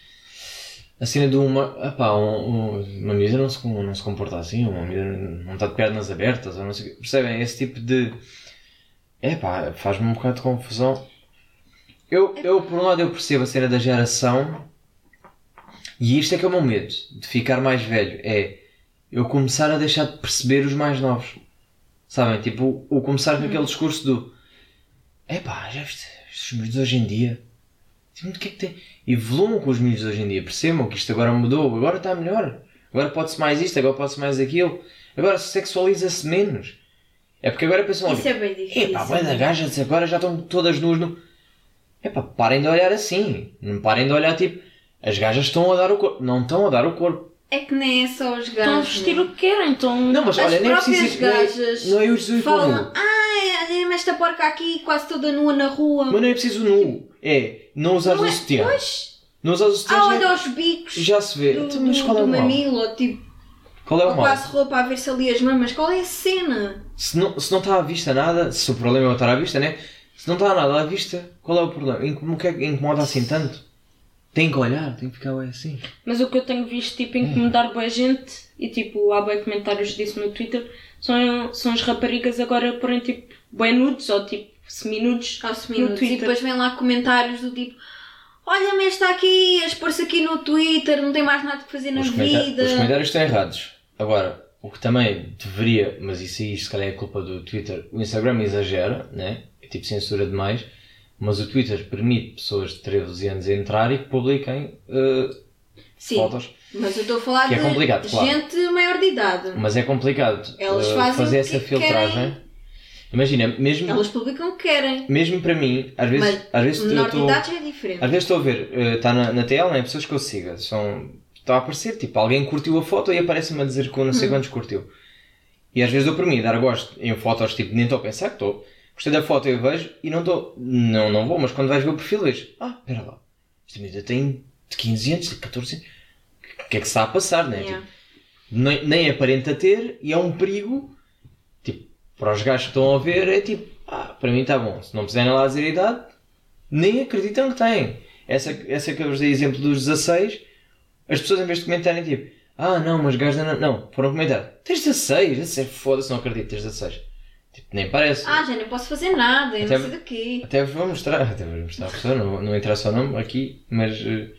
A cena de uma. Ah, pá, um, um- uma miúda não se, não se comporta assim, uma miúda não está de pernas abertas, ou não sei. Percebem? Esse tipo de. É pá, faz-me um bocado de confusão. Eu, eu, por um lado, eu percebo a cena da geração e isto é que é o meu medo de ficar mais velho. É eu começar a deixar de perceber os mais novos. Sabem? Tipo, o começar com aquele discurso do Epá, já viste os miúdos hoje em dia? Tipo, o que é que tem? Evoluam com os miúdos hoje em dia, percebam que isto agora mudou, agora está melhor. Agora pode-se mais isto, agora pode-se mais aquilo. Agora sexualiza-se menos. É porque agora pensam Isso é bem difícil. epá, vai da gajas, agora já estão todas nuas no... Epá, parem de olhar assim. Não parem de olhar tipo, as gajas estão a dar o corpo. Não estão a dar o corpo. É que nem é só os Estão a gajos. vestir o que querem, estão. Não, mas As olha, nem é próprias preciso... Não é, gajas não é o Jesus Falam, ai, olha-me esta porca aqui quase toda nua na rua. Mas não é preciso nu. É, não usar Não o é- sutiã. Pois. Não usar o sutiã Ah, já- olha os bicos já se vê. do, Então, mas qual é o mal? mamilo, ou tipo, Qual é o mal? quase roupa a ver-se ali as mamas. Qual é a cena? Se não, se não está à vista nada, se o problema é estar à vista, né? Se não está nada à vista, qual é o problema? O que é que incomoda assim tanto? Tem que olhar, tem que ficar bem assim. Mas o que eu tenho visto tipo, incomodar boa gente, e tipo, há bem comentários disso no Twitter, são, são as raparigas agora porem tipo bem nudes ou tipo semi-nudes no minutos. E Twitter. depois vem lá comentários do tipo. Olha-me esta aqui, a expor-se aqui no Twitter, não tem mais nada que fazer na Os, vida. os comentários estão errados. Agora, o que também deveria, mas isso aí se calhar é culpa do Twitter, o Instagram exagera, né? É tipo censura demais, mas o Twitter permite pessoas de 13 anos entrar e que publiquem eh, Sim, fotos. mas eu estou a falar Que é de complicado, claro. gente maior de idade. Mas é complicado Elas eh, fazem fazer essa que filtragem. querem. Imagina, mesmo, Elas publicam o que querem. mesmo para mim, às vezes, Mas às vezes eu menor de estou. idade já é diferente. Às vezes estou a ver, está na, na TL, né? pessoas que eu siga, são, está a aparecer, tipo, alguém curtiu a foto e aparece-me a dizer que não Hum. sei quantos curtiu. E às vezes dou por mim, dar gosto em fotos, tipo, nem estou a pensar que estou, gostei da foto eu vejo e não estou, não, não vou, mas quando vais ver o perfil vejo, ah, espera lá, ainda tem 15 anos, tem 14 anos. O que é que se está a passar, né? Yeah. Tipo, nem, nem aparenta ter e é um perigo. Tipo, para os gajos que estão a ver, é tipo, ah, para mim está bom. Se não puserem lá dizer a idade, nem acreditam que têm. Essa, essa que eu vos dei exemplo dos 16, as pessoas em vez de comentarem tipo, ah não, mas gajos não. Não, foram comentar, tens 16, 16 foda-se, não acredito, tens 16. Tipo, nem parece. Ah, já nem posso fazer nada, eu Até- não sei do quê. Até vos vou mostrar, até vos mostrar a pessoa, não, vou- não interessa o nome aqui, mas eh,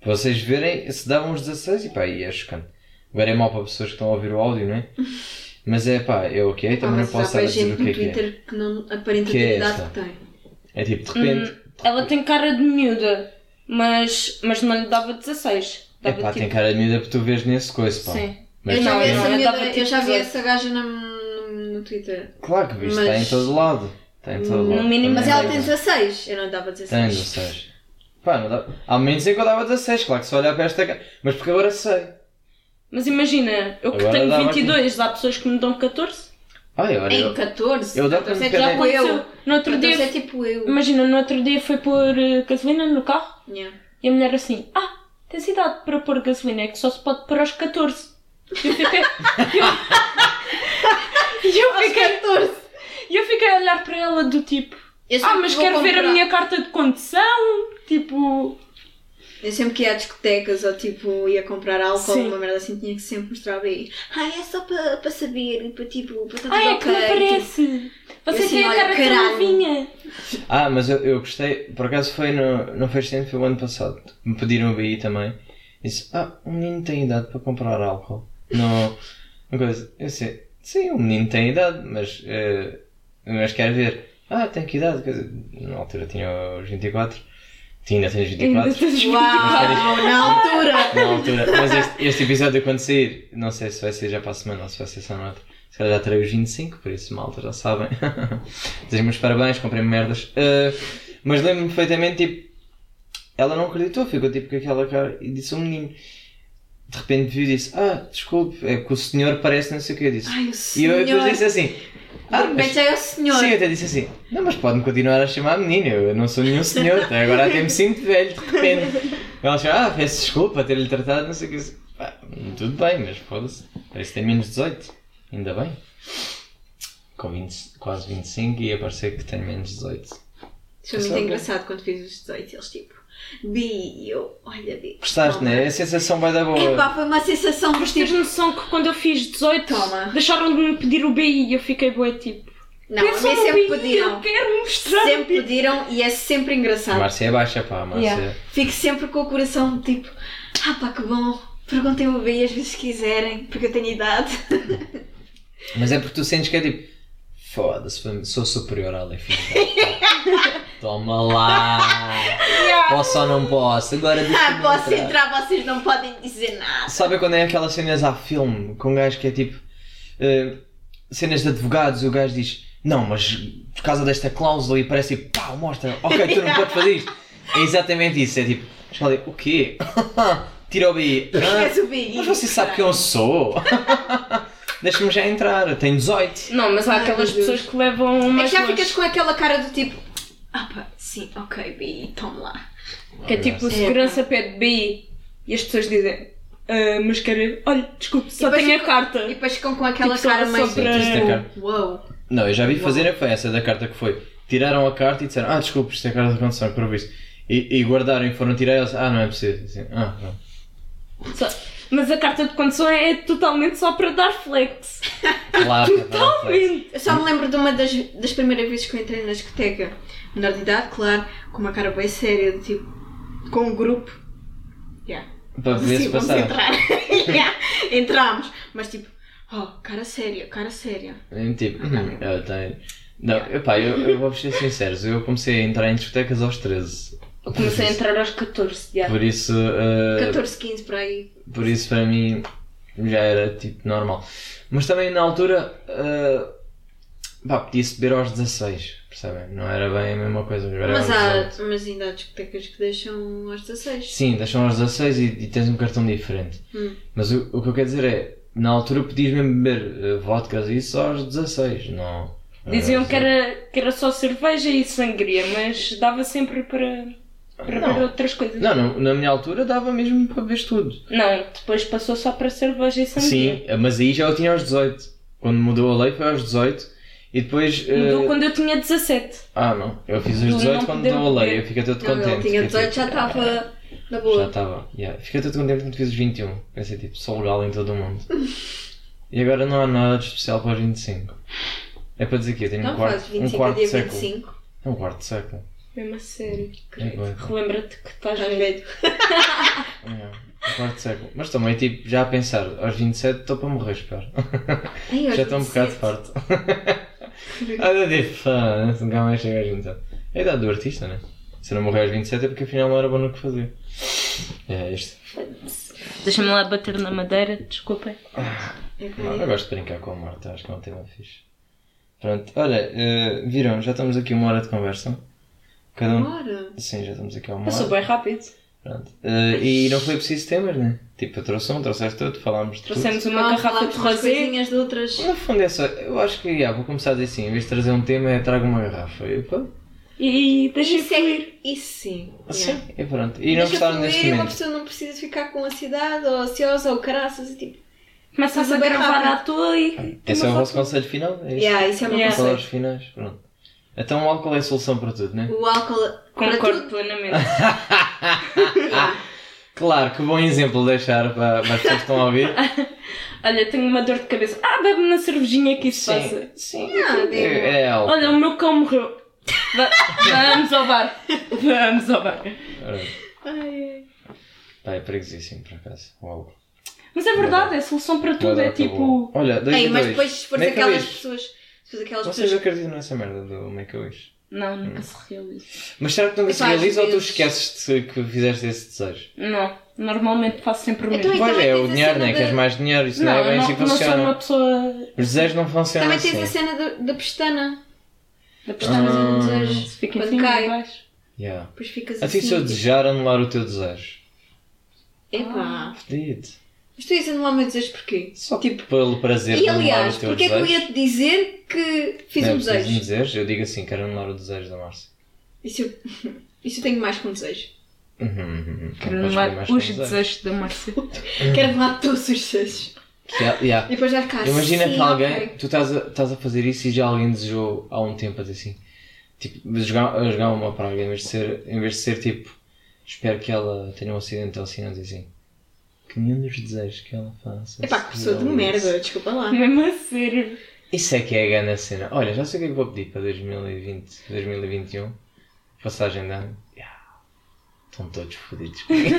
para vocês verem, se davam os 16 e pá, e é chocante. Agora é mau para pessoas que estão a ouvir o áudio, não é? Mas é pá, é ok, Pá, também não posso estar a dizer o que é no que é. Que não aparenta Que é esta? que tem. É tipo, de repente, Ela tem cara de miúda, mas, mas não lhe dava 16. é Dava pá, tipo... tem cara de miúda porque tu vês nesse coisa, pá. Sim. Mas eu já não, vi, não, essa, eu miúda- eu tipo já vi 18. essa gaja no, no, no Twitter. Claro que viste, está em todo lado. Está em todo No lado. mínimo, Mas ela dá. tem 16, eu não dava 16. Tem 16. Pá, não dá. Há momentos em que eu dava 16, claro que se olhar para esta cara. Mas porque agora sei. Mas imagina, eu que Agora tenho dava 22, há pessoas que me dão 14. Ai, olha, Em eu, 14? eu dou 14 é Já tipo Cadê? eu. aconteceu. No outro 14 dia, é tipo eu. imagina, no outro dia foi pôr eh, gasolina no carro Yeah. e a mulher assim, ah, tens idade para pôr gasolina, é que só se pode pôr aos 14. E eu fiquei. Eu, e eu fiquei. 14. E eu fiquei a olhar para ela do tipo. Eu Ah, mas quero ver a comprar- minha carta de condução. Tipo. Eu sempre que ia a discotecas ou tipo ia comprar álcool, Sim. uma merda assim, tinha que sempre mostrar o BI. Ai, é só para para saber, para tipo, para estar Ai, é que me parece. Você assim, tem a cara de caralho. novinha. Ah, mas eu, eu gostei, por acaso foi no, no Festino, foi o ano passado. Me pediram o BI também. Disse, ah, o menino tem idade para comprar álcool. Não, uma coisa, eu sei, sim, o menino tem idade, mas, eh, mas quer ver. Ah, tem que idade? Quer dizer, na altura tinha os 24. Tinha, ainda tens Ainda 24. tens Uau, na altura! Na altura. Mas este, este episódio quando sair, não sei se vai ser já para a semana ou se vai ser só no outro. Se calhar já terei os 25, por isso malta já sabem. Desejo-me os parabéns, comprei merdas. Uh, mas lembro-me perfeitamente, tipo, ela não acreditou, ficou tipo com aquela cara e disse ao menino. De repente viu e disse, ah, desculpe, é que o senhor parece não sei o que. Eu disse. Ai, o e senhor. eu depois disse assim. De repente já é o senhor. Sim, eu até disse assim, não, mas pode-me continuar a chamar menino, eu não sou nenhum senhor, até agora até me sinto velho, de repente. Ela achou, ah, peço desculpa ter-lhe tratado, não sei o que. Pá, tudo bem, mas foda-se, parece que tem menos 18, ainda bem. Com 20, quase 25 e aparecer que tem menos 18. Foi muito engraçado quando fiz os 18, eles tipo, Bi, eu, olha, Bi. Gostaste, toma. né? A sensação vai dar boa. Epá, foi uma sensação, mas Tens noção que quando eu fiz 18 Toma. deixaram de me pedir o BI e eu fiquei boa tipo. não, a "Pensa mim sempre pediram. Eu quero mostrar. Sempre pediram e é sempre A engraçado. Márcia é baixa, pá, a Márcia. Yeah. Fico sempre com o coração tipo, ah pá, que bom. Perguntem o Bi às vezes quiserem, porque eu tenho idade. Mas é porque tu sentes que é tipo, foda-se, sou superior à lei física. Toma lá! Posso ou não posso? Agora deixa Ah, posso entrar, vocês não podem dizer nada. Sabe quando é aquelas cenas a filme com um gajo que é tipo eh, cenas de advogados e o gajo diz não, mas por causa desta cláusula e parece tipo pau, mostra, ok, tu não podes fazer isto. É exatamente isso, é tipo, escolhe, o quê? Tira o BI. Ah, mas você sabe que eu sou. Deixa-me já entrar, eu tenho 18. Não, mas há Ai, aquelas Deus. pessoas que levam É mais que já longe. ficas com aquela cara do tipo, ah pá, sim, ok, Bi, toma lá. Que é tipo, o segurança pede BI e as pessoas dizem, "Ah, mas quero. Olha, desculpe, só tenho a carta. E depois ficam com aquela Tipo, cara meio para- tipo, uou. Não, eu já vi fazer foi essa da carta que foi. Tiraram a carta e disseram, ah, desculpe, isto é a carta de condução, que eu vi E, e guardaram e foram tirar e eles, ah, não é preciso. Assim, ah, não. Só- Mas a carta de condução é totalmente só para dar flex. Claro, é. Totalmente. Eu só me lembro de uma das, das primeiras vezes que eu entrei na discoteca. Menor de idade, claro, com uma cara bem séria, de tipo, com um grupo. Yeah. Para ver Sim, se vamos passava. entrar. yeah. Entramos, mas tipo, oh, cara séria, cara séria. É Tipo, hum, eu tenho. Não, epá, eu, eu vou ser sincero, eu comecei a entrar em discotecas aos 13. Eu comecei a entrar aos 14, já. Por isso, eh, 14, 15 por aí. por isso para mim já era tipo normal. Mas também na altura, uh, pá, podia-se beber aos 16, percebem? Não era bem a mesma coisa. Mas, há, 18. mas ainda há discotecas que deixam aos 16. Sim, deixam aos 16 e, e tens um cartão diferente. Hum. Mas o, o que eu quero dizer é, na altura podias mesmo beber uh, vodkas e isso aos 16, não. Diziam que era, que era só cerveja e sangria, mas dava sempre para. Para Não. ver outras coisas. Não, não, na minha altura dava mesmo para ver tudo. Não, depois passou só para cerveja e sangria. Sim, mas aí já eu tinha aos 18. Quando mudou a lei foi aos 18 e depois. Mudou eh, quando eu tinha 17. Ah, não. Eu fiz os Tu 18 não quando mudou a lei. Eu fiquei todo Não, contente. ele tinha Fiquei 18, já estava na Já boa. estava. Yeah. Fiquei todo contente quando fiz os 21. Pensei tipo, sou legal em todo o mundo. e agora não há nada de especial para os 25. É para dizer que eu tenho Não um quarto, um 25 a quarto de dia século. 25. É um quarto de século. Mesmo a sério. É bué. Relembra-te que estás velho. É, quarto século. Mas também, tipo, já a pensar, aos 27 estou para morrer, espero. Ai, já estou um bocado 27. farto. Olha, tipo, fã, nunca mais chega aos 27. É a idade do artista, né? Se não morrer aos 27 é porque afinal não era bom no que fazer. É isto. Deixa-me lá bater na madeira, desculpem. É que Não, eu gosto de brincar com a Marta, acho que é um tema fixe. Pronto, olha, eh, viram, já estamos aqui uma hora de conversa. Cada um. Bora. Sim, já estamos aqui há uma Eu sou hora. bem rápido. Pronto. Eh, e não foi preciso temas, né? Tipo, eu trouxe um, trouxeste outro, falámos de tudo. Trouxemos uma Não, garrafa de coisinhas de outras. No fundo é só, eu acho que, já, vou começar a dizer assim, em vez de trazer um tema, é trago uma garrafa. E, pá, E deixa Isso, é, fluir. isso sim. assim, Yeah. e pronto. E não gostaram fluir, neste uma momento. pessoa não precisa ficar com ansiedade ou ansiosa ou caraças e tipo. Começas a gravar à toa e. Esse é o Uma vosso conselho final? É isto? Yeah, isso é uma Yeah. Palavras conselho. finais? Pronto. Então o álcool é a solução para tudo, né? O álcool. para Concordo plenamente. Claro, que bom exemplo deixar para, para as pessoas que estão a ouvir. Olha, tenho uma dor de cabeça. Ah, bebe na cervejinha que isso passa. sim. Ah, digo. É, é álcool. Olha, o meu cão morreu. Va- Vamos ao bar. Vamos ao bar. Ai, Pá, é perigosíssimo, por acaso. O álcool. Mas é verdade, é solução para tudo. É tipo. Olha, dois Ei, mas dois. depois se fores a aquelas pessoas. Fores aquelas Vocês pessoas. acreditam nessa merda do Make-A-Wish? Não, nunca se realiza. Mas será que nunca se realiza ou tu esqueces que fizeste esse desejo? Não, normalmente faço sempre o Então, mesmo. Pois também é, o a dinheiro, cena né? de- Queres mais dinheiro, isso não, não, é bem não, assim que não sou funciona. uma pessoa Os desejos não funcionam Também assim. tens a cena do- da pestana. da Ah. pestana. Fazer um desejo. Se fica em Quando cima cai. baixo. Yeah. Depois ficas A ti assim. se eu tipo, desejar anular o teu desejo. Epá. Fedido. Mas tu ias anular o meu desejo porquê? Só Tipo, pelo prazer E de anular aliás, o teu porque é que eu desejo. ia te dizer que fiz não, um precisas de me desejo? eu digo assim, quero anular o desejo da Márcia. E se eu, e se eu tenho mais que um desejo? Uhum, uhum. Quero Não podes anular os um desejo. desejos da Márcia. Quero anular todos os desejos. Yeah, yeah. E depois vai ficar Imagina assim, que alguém, ok. tu estás a, estás a fazer isso e já alguém desejou há um tempo a dizer assim, tipo, jogar, a jogar uma praga, em vez de ser, em vez de ser tipo, espero que ela tenha um acidente ou assim, não assim, que nenhum dos desejos que ela faça. Epá, se que pessoa de realize." merda, desculpa lá. Mesmo a sério. Isso é que é a grande cena. Olha, já sei o que é que vou pedir para 2020, 2021, passagem de ano. Yeah. Estão todos fodidos comigo.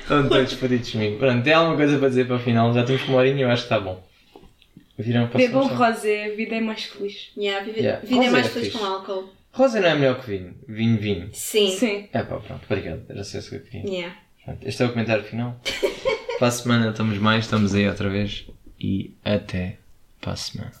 Estão todos fodidos comigo. Pronto, tem alguma coisa para dizer para o final? Já temos uma horinha, eu acho que está bom. Viram para Bebam rosé, a vida é mais feliz. Yeah, viver, Yeah. vida é mais é feliz fixe. com álcool. Rosa não é melhor que vinho. Vinho, vinho. Sim. Sim. É pá, pronto, obrigado. Era só isso que eu queria. Yeah. Pronto, este é o comentário final. para a semana estamos mais, estamos aí outra vez. E até para a semana.